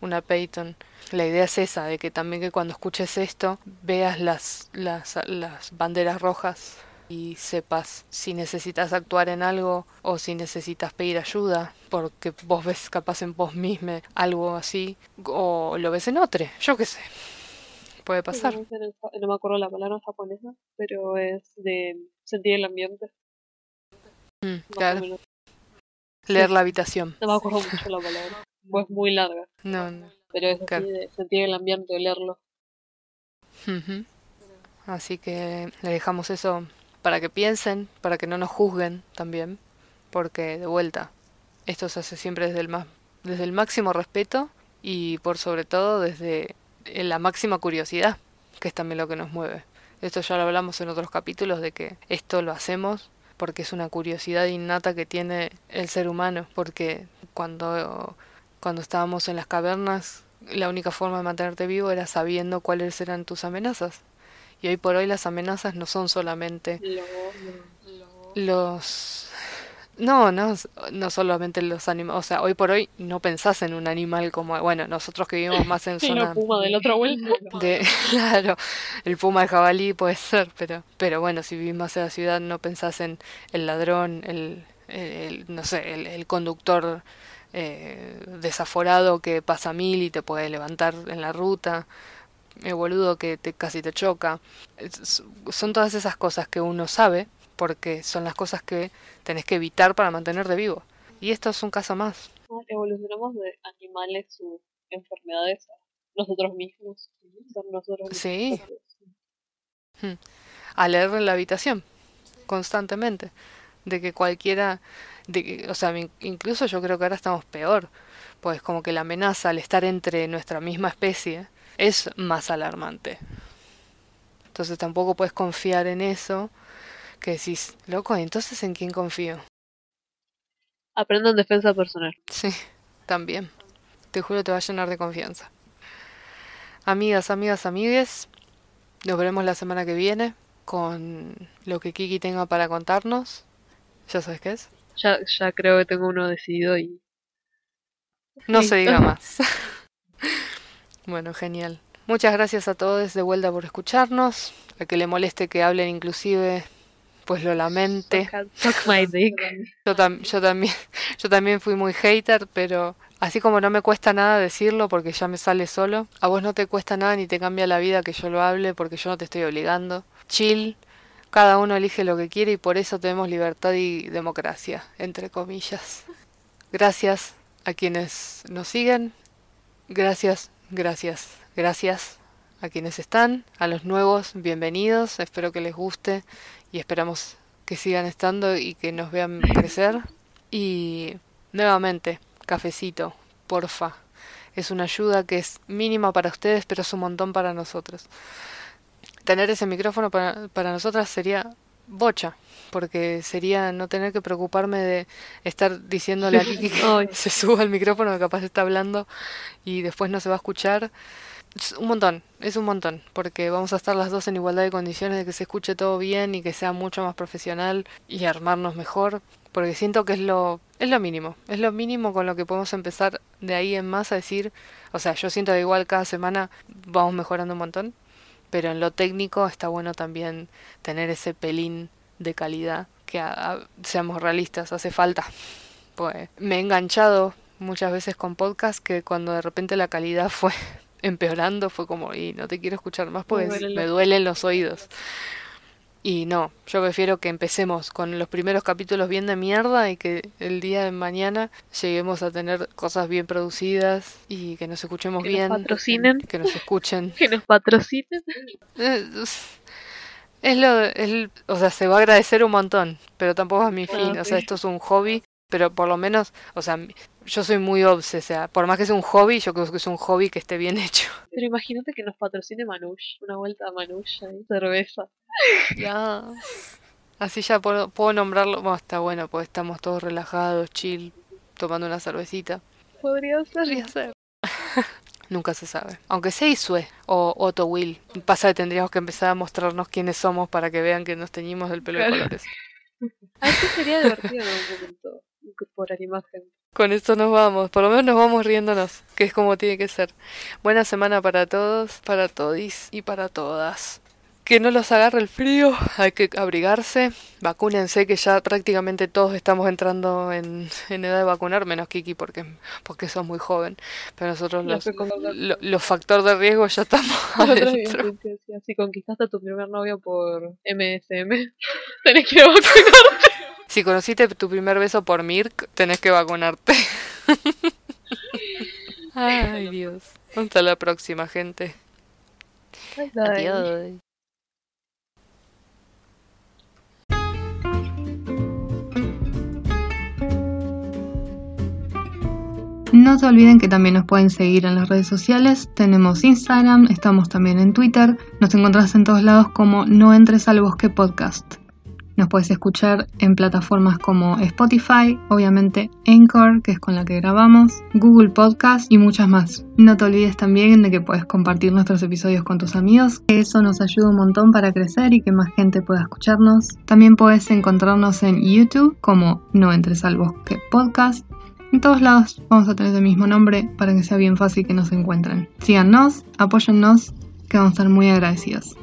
A: una Peyton. La idea es esa, de que también que cuando escuches esto veas las, las, las banderas rojas y sepas si necesitas actuar en algo o si necesitas pedir ayuda porque vos ves capaz en vos mismo algo así o lo ves en otro, yo qué sé. Puede pasar.
B: No, me acuerdo la palabra japonesa, pero es de sentir el ambiente.
A: Mm, claro. Leer la habitación.
B: No me acuerdo mucho la palabra. Pues muy larga.
A: No, no.
B: Pero es así de sentir el ambiente, leerlo.
A: Así que le dejamos eso para que piensen, para que no nos juzguen también, porque de vuelta, esto se hace siempre desde el, más, desde el máximo respeto y por sobre todo desde la máxima curiosidad, que es también lo que nos mueve. Esto ya lo hablamos en otros capítulos de que esto lo hacemos porque es una curiosidad innata que tiene el ser humano, porque cuando, cuando estábamos en las cavernas, la única forma de mantenerte vivo era sabiendo cuáles eran tus amenazas. Y hoy por hoy las amenazas no son solamente los... No, no, no solamente los animales, o sea, hoy por hoy no pensás en un animal como, bueno, nosotros que vivimos más en zona...
B: El puma del otro vuelta.
A: De, claro, el puma de jabalí puede ser, pero, pero bueno, si vivís más en la ciudad no pensás en el ladrón, el, el no sé, el, el conductor eh, desaforado que pasa mil y te puede levantar en la ruta el boludo que te, casi te choca. son todas esas cosas que uno sabe porque son las cosas que tenés que evitar para mantenerte vivo. Y esto es un caso más.
B: Evolucionamos de animales o enfermedades a nosotros mismos. Nosotros
A: sí. Hmm. A leer en la habitación, constantemente. De que cualquiera, de o sea, incluso yo creo que ahora estamos peor. Pues como que la amenaza al estar entre nuestra misma especie es más alarmante. Entonces tampoco puedes confiar en eso, que decís, loco, entonces ¿en quién confío?
B: Aprendan defensa personal.
A: Sí, también. Te juro te va a llenar de confianza. Amigas, amigas, amigues, nos veremos la semana que viene con lo que Kiki tenga para contarnos. ¿Ya sabes qué es?
B: Ya, ya creo que tengo uno decidido y...
A: No se diga más. Bueno, genial. Muchas gracias a todos de vuelta por escucharnos. A que le moleste que hablen inclusive, pues lo lamente. Yo, yo, también, yo también fui muy hater, pero así como no me cuesta nada decirlo porque ya me sale solo, a vos no te cuesta nada ni te cambia la vida que yo lo hable porque yo no te estoy obligando. Chill, cada uno elige lo que quiere y por eso tenemos libertad y democracia, entre comillas. Gracias a quienes nos siguen. Gracias Gracias, gracias a quienes están, a los nuevos, bienvenidos, espero que les guste y esperamos que sigan estando y que nos vean crecer. Y nuevamente, cafecito, porfa. Es una ayuda que es mínima para ustedes, pero es un montón para nosotros. Tener ese micrófono para, para nosotras sería bocha, porque sería no tener que preocuparme de estar diciéndole a Kiki que se suba el micrófono que capaz está hablando y después no se va a escuchar. Es un montón, es un montón, porque vamos a estar las dos en igualdad de condiciones de que se escuche todo bien y que sea mucho más profesional y armarnos mejor, porque siento que es lo es lo mínimo, es lo mínimo con lo que podemos empezar de ahí en más a decir, o sea, yo siento que igual cada semana vamos mejorando un montón, pero en lo técnico está bueno también tener ese pelín de calidad que seamos realistas, hace falta. Pues me he enganchado muchas veces con podcast que cuando de repente la calidad fue empeorando fue como y no te quiero escuchar más pues me duelen los oídos. Y no, yo prefiero que empecemos con los primeros capítulos bien de mierda y que el día de mañana lleguemos a tener cosas bien producidas y que nos escuchemos
B: Que
A: bien.
B: nos patrocinen.
A: Que nos escuchen.
B: Que nos patrocinen.
A: Es lo, es o sea, se va a agradecer un montón, pero tampoco es mi
B: Ah,
A: fin. O sea, esto es un hobby, pero por lo menos, o sea, yo soy muy obse, o sea, por más que sea un hobby, yo creo que es un hobby que esté bien hecho.
B: Pero imagínate que nos patrocine Manush. Una vuelta a Manush ahí. Cerveza.
A: Ya. Así ya puedo, puedo nombrarlo. Bueno, está bueno, pues estamos todos relajados, chill, tomando una cervecita.
B: Podría ser.
A: Podría ser. Nunca se sabe. Aunque sea Isue o Otto Will. Pasa que tendríamos que empezar a mostrarnos quiénes somos para que vean que nos teñimos el pelo de colores.
B: Sería divertido en algún momento incorporar imagen.
A: Con esto nos vamos, por lo menos nos vamos riéndonos, que es como tiene que ser. Buena semana para todos, para todis y para todas. Que no los agarre el frío, hay que abrigarse, vacúnense que ya prácticamente todos estamos entrando en, en edad de vacunar, menos Kiki porque, porque sos muy joven. Pero nosotros los, lo- los factores de riesgo ya estamos adentro.
B: si conquistaste a tu primer novio por MSM, tenés que vacunar.
A: Si conociste tu primer beso por Mirk, tenés que vacunarte. Ay Dios. Hasta la próxima, gente.
B: Bye, bye.
A: Adiós.
C: No se olviden que también nos pueden seguir en las redes sociales. Tenemos Instagram, estamos también en Twitter. Nos encontrás en todos lados como No Entres al Bosque Podcast. Nos puedes escuchar en plataformas como Spotify, obviamente Anchor, que es con la que grabamos, Google Podcast y muchas más. No te olvides también de que puedes compartir nuestros episodios con tus amigos, que eso nos ayuda un montón para crecer y que más gente pueda escucharnos. También puedes encontrarnos en YouTube como No Entres al Bosque Podcast en todos lados vamos a tener el mismo nombre para que sea bien fácil que nos encuentren. Síganos, apóyennos, que vamos a estar muy agradecidos.